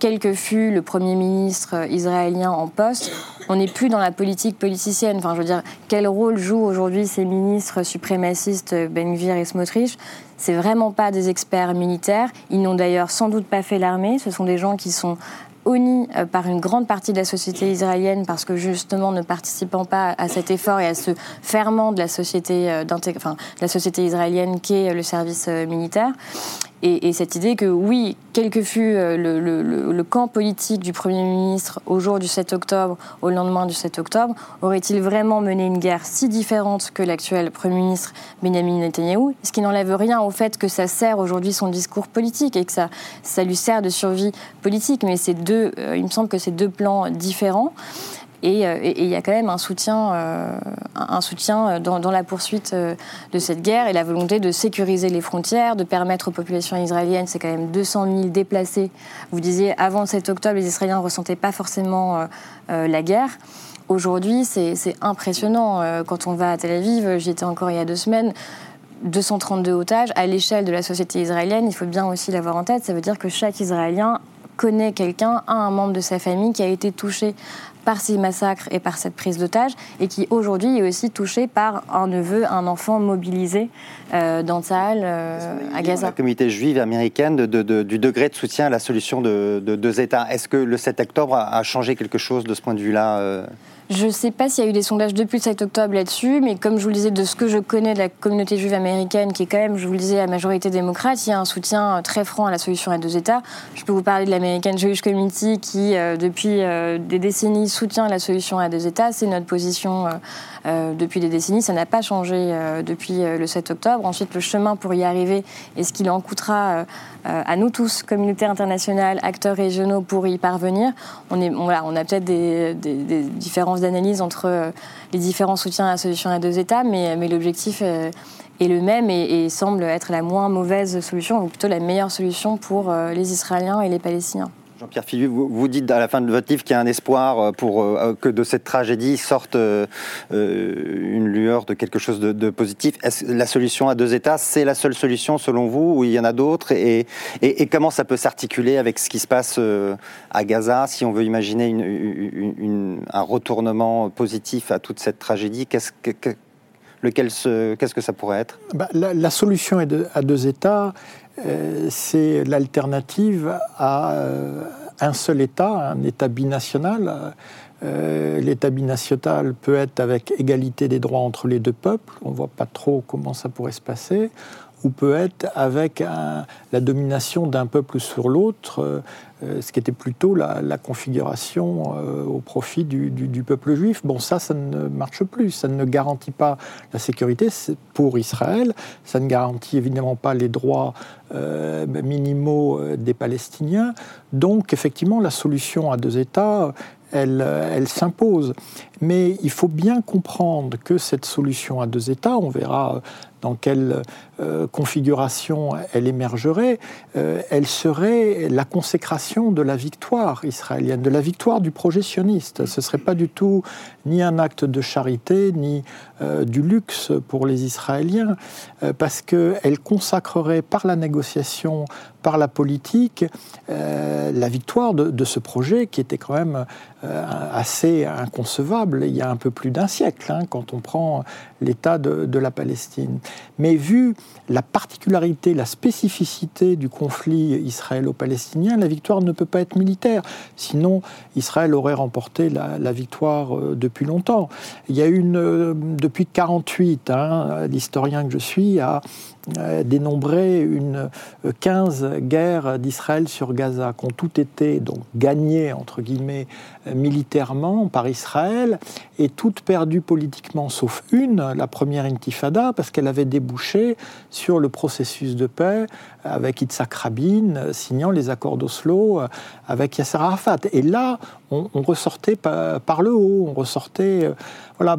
quel que fût le Premier ministre israélien en poste, on n'est plus dans la politique politicienne. Enfin, je veux dire, quel rôle jouent aujourd'hui ces ministres suprémacistes Ben Gvir et Smotrich? C'est vraiment pas des experts militaires. Ils n'ont d'ailleurs sans doute pas fait l'armée. Ce sont des gens qui sont honnis euh, par une grande partie de la société israélienne parce que justement ne participant pas à cet effort et à ce ferment de la société, euh, enfin, de la société israélienne qu'est le service euh, militaire. Et, cette idée que oui, quel que fût euh, le, camp politique du Premier ministre au jour du 7 octobre, au lendemain du 7 octobre, aurait-il vraiment mené une guerre si différente que l'actuel Premier ministre Benjamin Netanyahu Ce qui n'enlève rien au fait que ça sert aujourd'hui son discours politique et que ça, ça lui sert de survie politique. Mais deux, euh, il me semble que c'est deux plans différents. Euh, et il y a quand même un soutien, euh, un soutien dans, la poursuite euh, de cette guerre et la volonté de sécuriser les frontières, de permettre aux populations israéliennes, c'est quand même 200 000 déplacés. Vous disiez, avant le 7 octobre, les Israéliens ne ressentaient pas forcément la guerre. Aujourd'hui, c'est impressionnant. Quand on va à Tel Aviv, j'y étais encore il y a deux semaines, 232 otages à l'échelle de la société israélienne, il faut bien aussi l'avoir en tête, ça veut dire que chaque Israélien connaît quelqu'un, a un membre de sa famille qui a été touché par ces massacres et par cette prise d'otage, et qui aujourd'hui est aussi touché par un neveu, un enfant mobilisé euh, dans Tzahal, euh, à Gaza. La communauté juive américaine du degré de soutien à la solution de, deux États. Est-ce que le 7 octobre a, changé quelque chose de ce point de vue-là euh? Je ne sais pas s'il y a eu des sondages depuis le 7 octobre là-dessus, mais comme je vous le disais, de ce que je connais de la communauté juive américaine, qui est quand même, je vous le disais, la majorité démocrate, il y a un soutien très franc à la solution à deux États. Je peux vous parler de l'American Jewish Community, qui, depuis des décennies, soutient la solution à deux États. C'est notre position depuis des décennies. Ça n'a pas changé depuis le 7 octobre. Ensuite, le chemin pour y arriver et ce qu'il en coûtera à nous tous, communauté internationale, acteurs régionaux, pour y parvenir. On a peut-être des, différences d'analyse entre les différents soutiens à la solution à deux États, mais, l'objectif est le même et, semble être la moins mauvaise solution, ou plutôt la meilleure solution pour euh, les Israéliens et les Palestiniens. Jean-Pierre Philippe, vous, dites à la fin de votre livre qu'il y a un espoir euh, pour euh, que de cette tragédie sorte une lueur de quelque chose de, positif. Est-ce la solution à deux États, c'est la seule solution selon vous, ou il y en a d'autres? Et, comment ça peut s'articuler avec ce qui se passe à Gaza? Si on veut imaginer un retournement positif à toute cette tragédie, qu'est-ce que qu'est-ce que ça pourrait être? Bah, la, solution à deux États, euh, c'est l'alternative à euh, un seul État, un État binational. Euh, L'État binational peut être avec égalité des droits entre les deux peuples. On ne voit pas trop comment ça pourrait se passer ou peut être avec la domination d'un peuple sur l'autre, euh, euh, ce qui était plutôt la, configuration euh, au profit du, peuple juif. Bon, ça, ça ne marche plus. Ça ne garantit pas la sécurité pour Israël. Ça ne garantit évidemment pas les droits minimaux des Palestiniens. Donc, effectivement, la solution à deux États, elle, elle s'impose. Mais il faut bien comprendre que cette solution à deux États, on verra dans quelle euh, configuration elle émergerait, euh, elle serait la consécration de la victoire israélienne, de la victoire du projet sioniste. Ce ne serait pas du tout ni un acte de charité, ni euh, du luxe pour les Israéliens, parce qu'elle consacrerait par la négociation, par la politique, la victoire de, ce projet qui était quand même assez inconcevable il y a un peu plus d'un siècle, hein, quand on prend l'État de, la Palestine. Mais vu la particularité, la spécificité du conflit israélo-palestinien, la victoire ne peut pas être militaire. Sinon, Israël aurait remporté la, victoire euh, depuis longtemps. Il y a une, euh, depuis 1948, hein, l'historien que je suis a euh, dénombré une 15 guerres d'Israël sur Gaza, qui ont toutes été donc gagnées entre guillemets militairement par Israël et toutes perdues politiquement, sauf une, la première Intifada, parce qu'elle avait débouché sur le processus de paix avec Yitzhak Rabin, signant les accords d'Oslo avec Yasser Arafat. Et là, on, ressortait par, le haut, on ressortait. Euh, voilà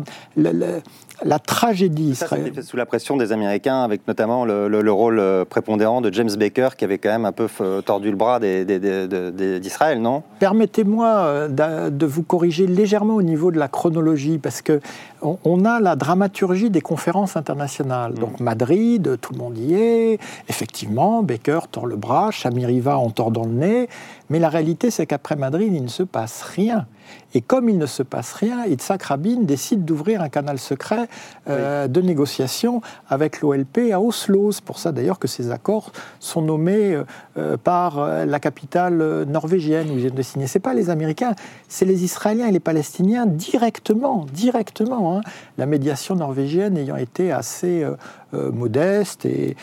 la tragédie ça, serait... sous la pression des Américains, avec notamment le, rôle euh, prépondérant de James Baker, qui avait quand même un peu tordu le bras d'Israël, non? Permettez-moi euh, de vous corriger légèrement au niveau de la chronologie, parce que on a la dramaturgie des conférences internationales. Mm. Donc Madrid, tout le monde y est. Effectivement, Baker tord le bras, Chamiriva en tordant le nez. Mais la réalité, c'est qu'après Madrid, il ne se passe rien. Et comme il ne se passe rien, Yitzhak Rabin décide d'ouvrir un canal secret euh, de négociation avec l'OLP à Oslo. C'est pour ça d'ailleurs que ces accords sont nommés euh, euh, par la capitale norvégienne où ils viennent de signer. Ce pas les Américains, c'est les Israéliens et les Palestiniens directement, directement. Hein. La médiation norvégienne ayant été assez modeste et,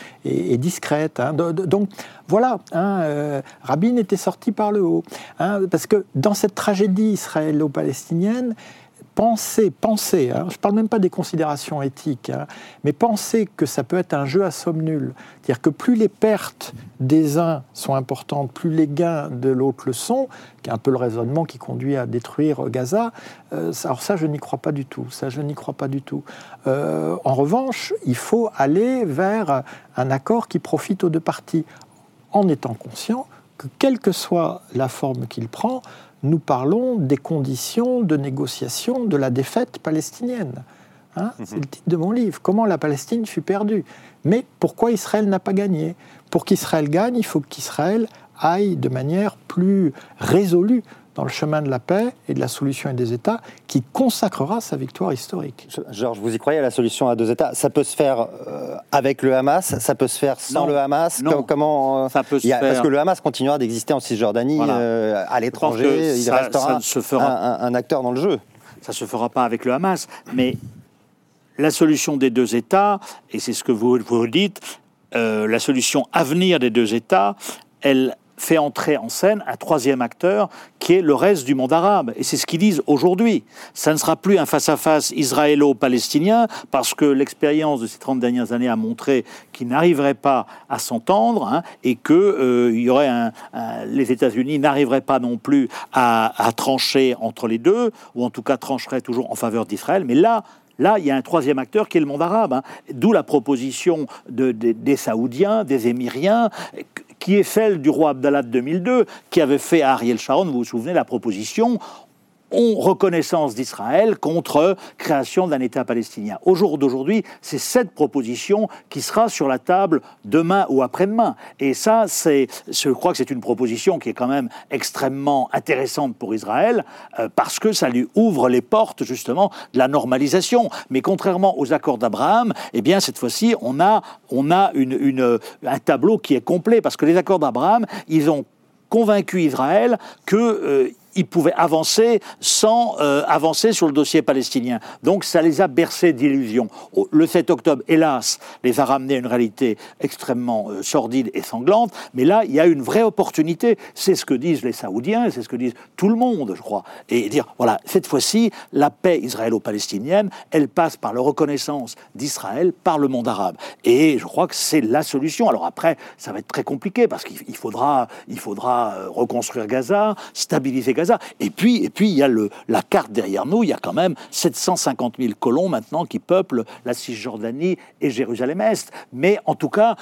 discrète. Hein. Donc voilà, hein, Rabin était sorti par le haut. parce que dans cette tragédie israélo-palestinienne, penser, penser, hein, je ne parle même pas des considérations éthiques, hein, mais penser que ça peut être un jeu à somme nulle, c'est-à-dire que plus les pertes des uns sont importantes, plus les gains de l'autre le sont, qui est un peu le raisonnement qui conduit à détruire Gaza, euh, alors ça je n'y crois pas du tout, ça je n'y crois pas du tout. Euh, en revanche, il faut aller vers un accord qui profite aux deux parties, en étant conscient que quelle que soit la forme qu'il prend, nous parlons des conditions de négociation de la défaite palestinienne. Hein, c'est le titre de mon livre. Comment la Palestine fut perdue. Mais pourquoi Israël n'a pas gagné? Pour qu'Israël gagne, il faut qu'Israël aille de manière plus résolue dans le chemin de la paix et de la solution et des États qui consacrera sa victoire historique. Georges, vous y croyez à la solution à deux États? Ça peut se faire euh, avec le Hamas, ça peut se faire sans le Hamas? Non. Comment euh, ça peut se faire... Parce que le Hamas continuera d'exister en Cisjordanie, euh, à l'étranger, il restera un, acteur dans le jeu. Ça ne se fera pas avec le Hamas, mais la solution des deux États, et c'est ce que vous, vous dites, la solution à venir des deux États, elle fait entrer en scène un troisième acteur qui est le reste du monde arabe. Et c'est ce qu'ils disent aujourd'hui. Ça ne sera plus un face-à-face israélo-palestinien parce que l'expérience de ces 30 dernières années a montré qu'ils n'arriveraient pas à s'entendre hein, et que euh, y aurait les États-Unis n'arriveraient pas non plus à, trancher entre les deux, ou en tout cas trancheraient toujours en faveur d'Israël. Mais là, Là, il y a un troisième acteur qui est le monde arabe. Hein. D'où la proposition des Saoudiens, des Émiriens, qui est celle du roi Abdallah de 2002, qui avait fait à Ariel Sharon, vous vous souvenez, la proposition ont reconnaissance d'Israël contre création d'un État palestinien. Au jour d'aujourd'hui, c'est cette proposition qui sera sur la table demain ou après-demain. Et ça, c'est, je crois que c'est une proposition qui est quand même extrêmement intéressante pour Israël euh, parce que ça lui ouvre les portes justement de la normalisation. Mais contrairement aux accords d'Abraham, eh bien cette fois-ci, on a, on a un tableau qui est complet parce que les accords d'Abraham, ils ont convaincu Israël que euh, ils pouvaient avancer sans euh, avancer sur le dossier palestinien. Donc ça les a bercés d'illusions. Le 7 octobre, hélas, les a ramenés à une réalité extrêmement euh, sordide et sanglante, mais là, il y a une vraie opportunité. C'est ce que disent les Saoudiens, c'est ce que disent tout le monde, je crois. Et dire, voilà, cette fois-ci, la paix israélo-palestinienne, elle passe par la reconnaissance d'Israël par le monde arabe. Et je crois que c'est la solution. Alors après, ça va être très compliqué parce qu'il faudra, il faudra euh, reconstruire Gaza, stabiliser Gaza, et puis, et puis il y a le, la carte derrière nous, il y a quand même 750 000 colons maintenant qui peuplent la Cisjordanie et Jérusalem-Est. Mais en tout cas,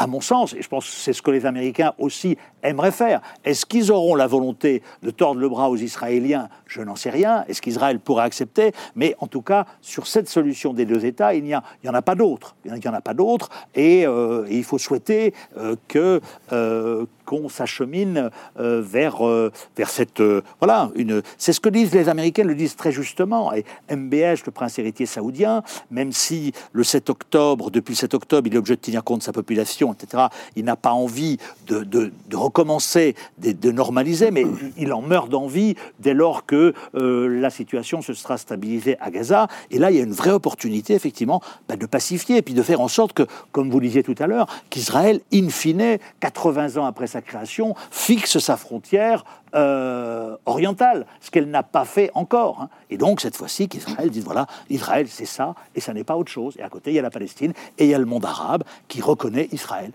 à mon sens, et je pense que c'est ce que les Américains aussi aimeraient faire, est-ce qu'ils auront la volonté de tordre le bras aux Israéliens? Je n'en sais rien. Est-ce qu'Israël pourrait accepter? Mais en tout cas, sur cette solution des deux États, il n'y en a pas d'autre. Il n'y en a pas d'autre. Et, euh, il faut souhaiter euh, que, euh, qu'on s'achemine euh, vers, euh, vers cette... Euh, voilà, une, c'est ce que disent les Américains, le disent très justement. Et MBH, le prince héritier saoudien, même si le 7 octobre, depuis le 7 octobre, il est obligé de tenir compte de sa population, etc., il n'a pas envie de, de, recommencer, de, normaliser, mais il en meurt d'envie dès lors que la situation se sera stabilisée à Gaza. Et là, il y a une vraie opportunité, effectivement, bah, de pacifier et puis de faire en sorte que, comme vous disiez tout à l'heure, qu'Israël, in fine, 80 ans après sa création fixe sa frontière euh, orientale, ce qu'elle n'a pas fait encore. Hein. Et donc, cette fois-ci, qu'Israël dit voilà, Israël, c'est ça, et ça n'est pas autre chose. Et à côté, il y a la Palestine, et il y a le monde arabe qui reconnaît Israël.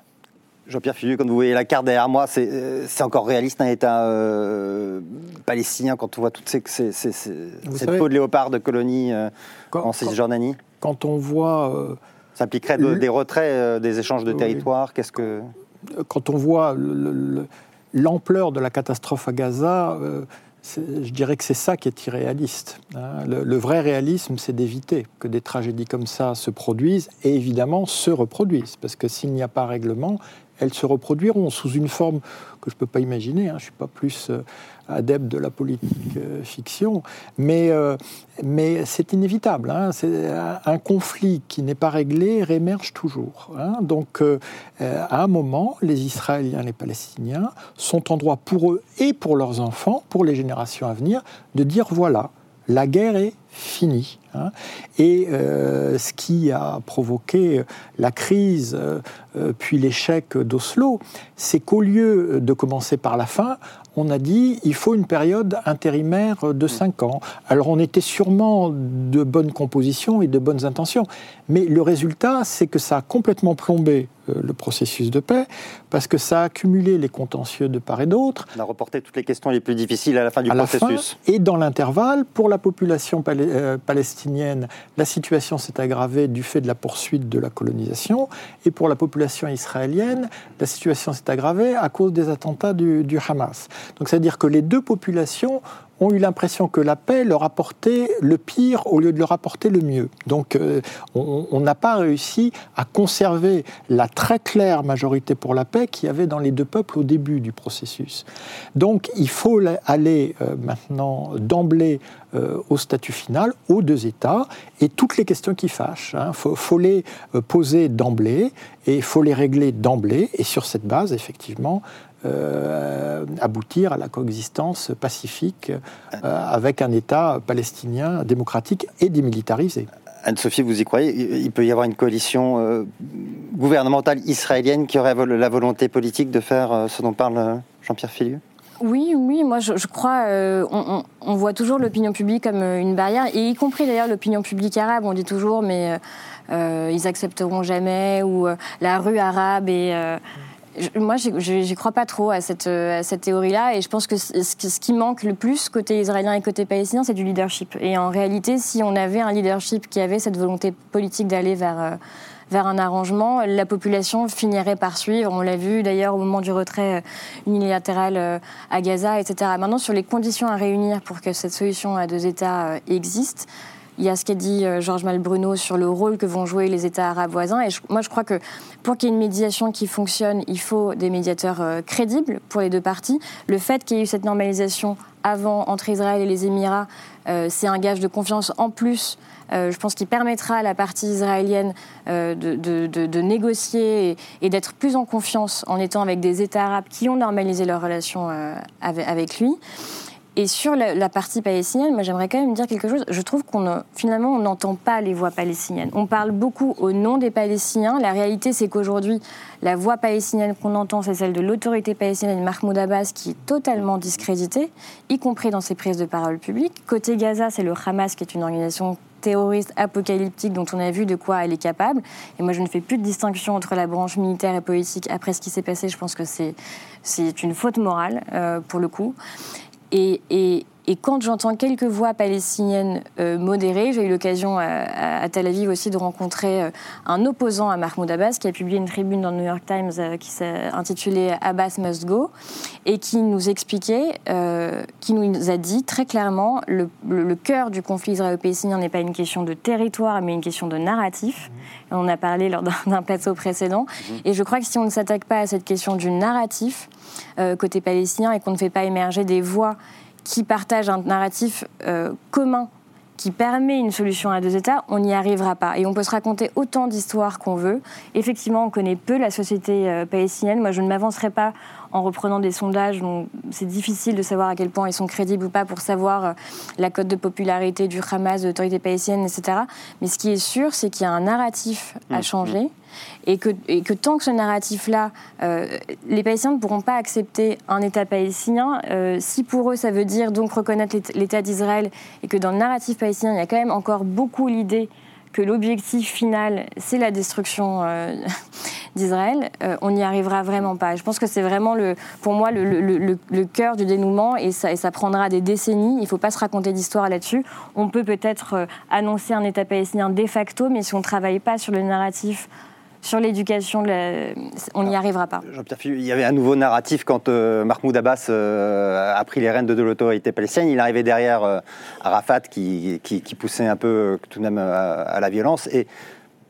Jean-Pierre Filu, quand vous voyez la carte derrière moi, c'est euh, encore réaliste un État euh, palestinien quand on voit toute ces, cette peau de léopard de colonie en Cisjordanie Quand on voit. ça impliquerait des retraits, des échanges de territoires Qu'est-ce que quand on voit l'ampleur de la catastrophe à Gaza, euh, je dirais que c'est ça qui est irréaliste. Hein. Le, vrai réalisme, c'est d'éviter que des tragédies comme ça se produisent et évidemment se reproduisent. Parce que s'il n'y a pas règlement, elles se reproduiront sous une forme que je ne peux pas imaginer. Hein. Je ne suis pas plus euh, adepte de la politique euh, fiction, mais, euh, mais c'est inévitable. Hein. Un, conflit qui n'est pas réglé réémerge toujours. Hein. Donc, à un moment, les Israéliens, les Palestiniens sont en droit pour eux et pour leurs enfants, pour les générations à venir, de dire voilà, la guerre est finie. Hein. Et euh, ce qui a provoqué la crise, euh, euh, puis l'échec d'Oslo, c'est qu'au lieu de commencer par la fin, on a dit il faut une période intérimaire de cinq ans. Alors on était sûrement de bonnes compositions et de bonnes intentions, mais le résultat, c'est que ça a complètement plombé euh, le processus de paix, parce que ça a accumulé les contentieux de part et d'autre. On a reporté toutes les questions les plus difficiles à la fin du processus. et dans l'intervalle, pour la population euh, palestinienne, la situation s'est aggravée du fait de la poursuite de la colonisation, et pour la population israélienne, la situation s'est aggravée à cause des attentats du, du Hamas. Donc c'est-à-dire que les deux populations ont eu l'impression que la paix leur apportait le pire au lieu de leur apporter le mieux. Donc euh, on n'a pas réussi à conserver la très claire majorité pour la paix qu'il y avait dans les deux peuples au début du processus. Donc il faut aller euh, maintenant d'emblée euh, au statut final, aux deux États, et toutes les questions qui fâchent. Il hein. faut, faut, les poser d'emblée et il faut les régler d'emblée, et sur cette base, effectivement, euh, aboutir à la coexistence pacifique euh, avec un État palestinien démocratique et démilitarisé. Anne-Sophie, vous y croyez? Il peut y avoir une coalition euh, gouvernementale israélienne qui aurait la volonté politique de faire ce dont parle Jean-Pierre Filiu oui, oui, moi je, crois, on, voit toujours l'opinion publique comme une barrière, et y compris d'ailleurs l'opinion publique arabe, on dit toujours, mais ils accepteront jamais, ou la rue arabe et moi, je crois pas trop à cette, cette théorie-là, et je pense que ce qui manque le plus côté israélien et côté palestinien, c'est du leadership. Et en réalité, si on avait un leadership qui avait cette volonté politique d'aller vers euh, vers un arrangement, la population finirait par suivre. On l'a vu d'ailleurs au moment du retrait euh, unilatéral euh, à Gaza, etc. Maintenant, sur les conditions à réunir pour que cette solution à deux États existe, il y a ce qu'a dit euh, Georges Malbruno sur le rôle que vont jouer les États arabes voisins. Et moi, je crois que pour qu'il y ait une médiation qui fonctionne, il faut des médiateurs euh, crédibles pour les deux parties. Le fait qu'il y ait eu cette normalisation avant entre Israël et les Émirats, euh, c'est un gage de confiance en plus. je pense qu'il permettra à la partie israélienne de, négocier et, d'être plus en confiance en étant avec des États arabes qui ont normalisé leurs relations avec lui. Et sur la, partie palestinienne, moi j'aimerais quand même dire quelque chose. Je trouve qu'on finalement on n'entend pas les voix palestiniennes. On parle beaucoup au nom des Palestiniens. La réalité c'est qu'aujourd'hui la voix palestinienne qu'on entend c'est celle de l'autorité palestinienne Mahmoud Abbas qui est totalement discréditée, y compris dans ses prises de parole publiques. Côté Gaza c'est le Hamas qui est une organisation terroriste apocalyptique dont on a vu de quoi elle est capable. Et moi, je ne fais plus de distinction entre la branche militaire et politique. Après ce qui s'est passé, je pense que c'est une faute morale, euh, pour le coup. Et, quand j'entends quelques voix palestiniennes euh, modérées, j'ai eu l'occasion à, Tel Aviv aussi de rencontrer euh, un opposant à Mahmoud Abbas qui a publié une tribune dans le New York Times euh, qui s'est intitulée Abbas must go et qui nous expliquait, qui nous a dit très clairement le, le, cœur du conflit israélo-palestinien n'est pas une question de territoire mais une question de narratif. Mmh. On en a parlé lors d'un plateau précédent. Mmh. Et je crois que si on ne s'attaque pas à cette question du narratif, euh, côté palestinien et qu'on ne fait pas émerger des voix qui partagent un narratif euh, commun qui permet une solution à deux États, on n'y arrivera pas. Et on peut se raconter autant d'histoires qu'on veut. Effectivement, on connaît peu la société euh, palestinienne. Moi, je ne m'avancerai pas en reprenant des sondages dont c'est difficile de savoir à quel point ils sont crédibles ou pas pour savoir euh, la cote de popularité du Hamas, de l'autorité palestinienne, etc. Mais ce qui est sûr, c'est qu'il y a un narratif à mmh, changer. Et que, tant que ce narratif-là, euh, les Palestiniens ne pourront pas accepter un État palestinien, euh, si pour eux ça veut dire donc reconnaître l'État d'Israël, et que dans le narratif palestinien, il y a quand même encore beaucoup l'idée que l'objectif final, c'est la destruction euh, d'Israël, on n'y arrivera vraiment pas. Je pense que c'est vraiment, le, pour moi, le, cœur du dénouement et ça, et ça, prendra des décennies. Il ne faut pas se raconter d'histoire là-dessus. On peut peut-être annoncer un État palestinien de facto, mais si on ne travaille pas sur le narratif sur l'éducation, on n'y arrivera pas. Jean-Pierre il y avait un nouveau narratif quand euh, Mahmoud Abbas euh, a pris les rênes de, l'autorité palestinienne. Il arrivait derrière euh, Arafat qui, qui, poussait un peu tout de même à, la violence. Et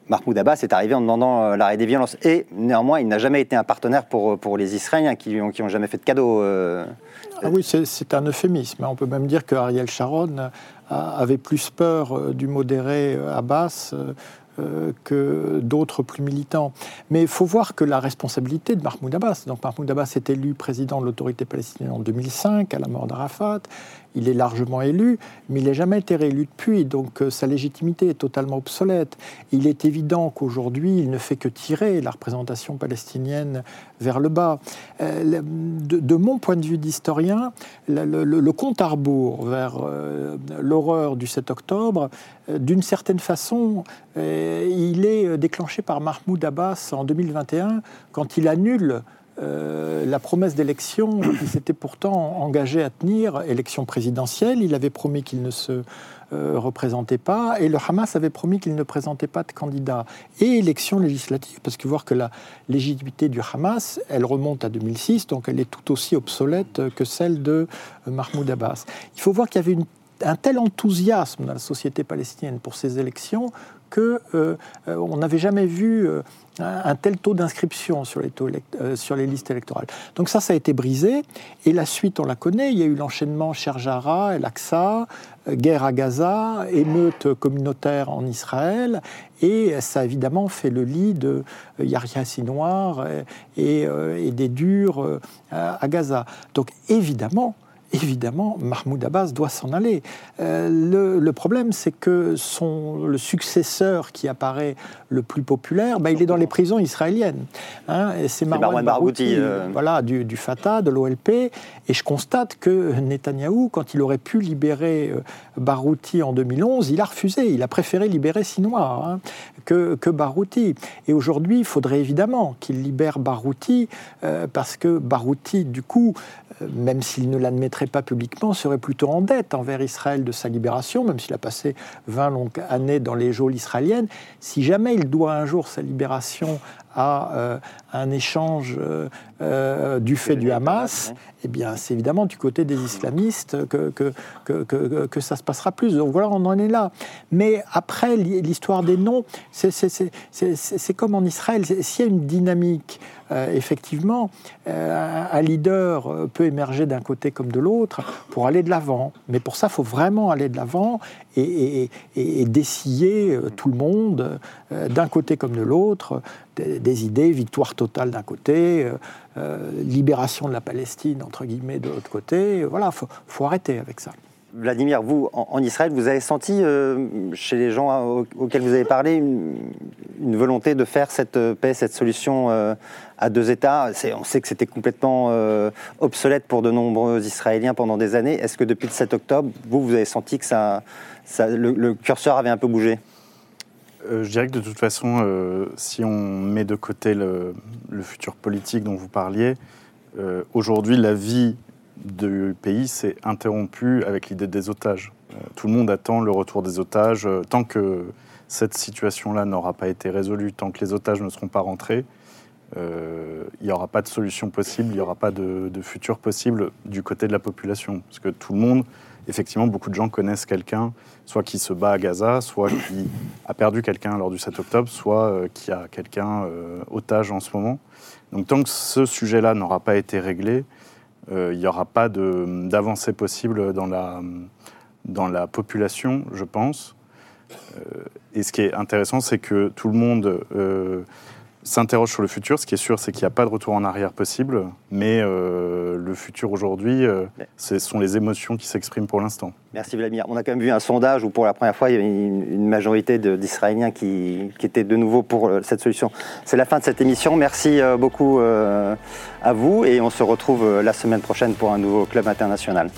Mahmoud Abbas est arrivé en demandant l'arrêt des violences. Et néanmoins, il n'a jamais été un partenaire pour, pour les Israéliens qui n'ont qui ont jamais fait de cadeau. Ah oui, c'est un euphémisme. On peut même dire que Ariel Sharon avait plus peur du modéré Abbas euh, que d'autres plus militants. Mais il faut voir que la responsabilité de Mahmoud Abbas, donc Mahmoud Abbas est élu président de l'autorité palestinienne en 2005 à la mort d'Arafat, il est largement élu, mais il n'a jamais été réélu depuis, donc euh, sa légitimité est totalement obsolète. Il est évident qu'aujourd'hui, il ne fait que tirer la représentation palestinienne vers le bas. Euh, de, mon point de vue d'historien, le, compte à rebours vers euh, l'horreur du 7 octobre, d'une certaine façon, il est déclenché par Mahmoud Abbas en 2021 quand il annule euh, la promesse d'élection qu'il s'était pourtant engagé à tenir, élection présidentielle, il avait promis qu'il ne se euh, représentait pas, et le Hamas avait promis qu'il ne présentait pas de candidat. Et élection législative, parce que voir que la légitimité du Hamas, elle remonte à 2006, donc elle est tout aussi obsolète que celle de euh, Mahmoud Abbas. Il faut voir qu'il y avait un tel enthousiasme dans la société palestinienne pour ces élections que on n'avait jamais vu un tel taux d'inscription sur, les euh, sur les listes électorales. Donc ça, ça a été brisé. Et la suite, on la connaît. Il y a eu l'enchaînement Sherjara, El-Aqsa, euh, guerre à Gaza, émeute communautaire en Israël. Et ça a évidemment fait le lit de euh, Yahya Sinoir et, et, des durs à Gaza. Donc évidemment, évidemment, Mahmoud Abbas doit s'en aller. Euh, le, problème, c'est que son, le successeur qui apparaît le plus populaire, bah, il est dans les prisons israéliennes. Hein, et c'est Marwan, Barghouti, euh. voilà, du, du, Fatah, de l'OLP. Et je constate que Netanyahou, quand il aurait pu libérer euh, Barouti en 2011, il a refusé. Il a préféré libérer Sinois hein, que, que Barouti. Et aujourd'hui, il faudrait évidemment qu'il libère Barouti, parce que Barouti, du coup, même s'il ne l'admettrait pas publiquement, serait plutôt en dette envers Israël de sa libération, même s'il a passé 20 longues années dans les geôles israéliennes. Si jamais il doit un jour sa libération à euh, un échange euh, euh, du fait du Hamas, eh bien, c'est évidemment du côté des islamistes que que, que, que, ça se passera plus. Donc voilà, on en est là. Mais après, l'histoire des noms, c'est comme en Israël. S'il y a une dynamique, effectivement, un leader peut émerger d'un côté comme de l'autre pour aller de l'avant. Mais pour ça, il faut vraiment aller de l'avant et, et, dessiller tout le monde, d'un côté comme de l'autre, des, idées, victoire totale d'un côté, euh, euh, libération de la Palestine, entre guillemets, de l'autre côté. Voilà, il faut, arrêter avec ça. Vladimir, vous, en, Israël, vous avez senti euh, chez les gens auxquels vous avez parlé une, volonté de faire cette paix, cette solution à deux États? On sait que c'était complètement obsolète pour de nombreux Israéliens pendant des années. Est-ce que depuis le 7 octobre, vous, vous avez senti que le curseur avait un peu bougé? Euh, je dirais que de toute façon, euh, si on met de côté le, futur politique dont vous parliez, euh, aujourd'hui, la vie du pays s'est interrompue avec l'idée des otages. tout le monde attend le retour des otages. tant que cette situation-là n'aura pas été résolue, tant que les otages ne seront pas rentrés, il n'y aura pas de solution possible, il n'y aura pas de, de, futur possible du côté de la population. Parce que tout le monde effectivement, beaucoup de gens connaissent quelqu'un, soit qui se bat à Gaza, soit qui a perdu quelqu'un lors du 7 octobre, soit euh, qui a quelqu'un euh, otage en ce moment. Donc tant que ce sujet-là n'aura pas été réglé, euh, il n'y aura pas d'avancée possible dans la, dans la population, je pense. et ce qui est intéressant, c'est que tout le monde s'interroge sur le futur. Ce qui est sûr, c'est qu'il n'y a pas de retour en arrière possible, mais euh, le futur aujourd'hui, euh, ce sont les émotions qui s'expriment pour l'instant. Merci Vladimir. On a quand même vu un sondage où pour la première fois, il y avait une, majorité d'Israéliens qui, qui, étaient de nouveau pour euh, cette solution. C'est la fin de cette émission. Merci beaucoup à vous et on se retrouve la semaine prochaine pour un nouveau club international.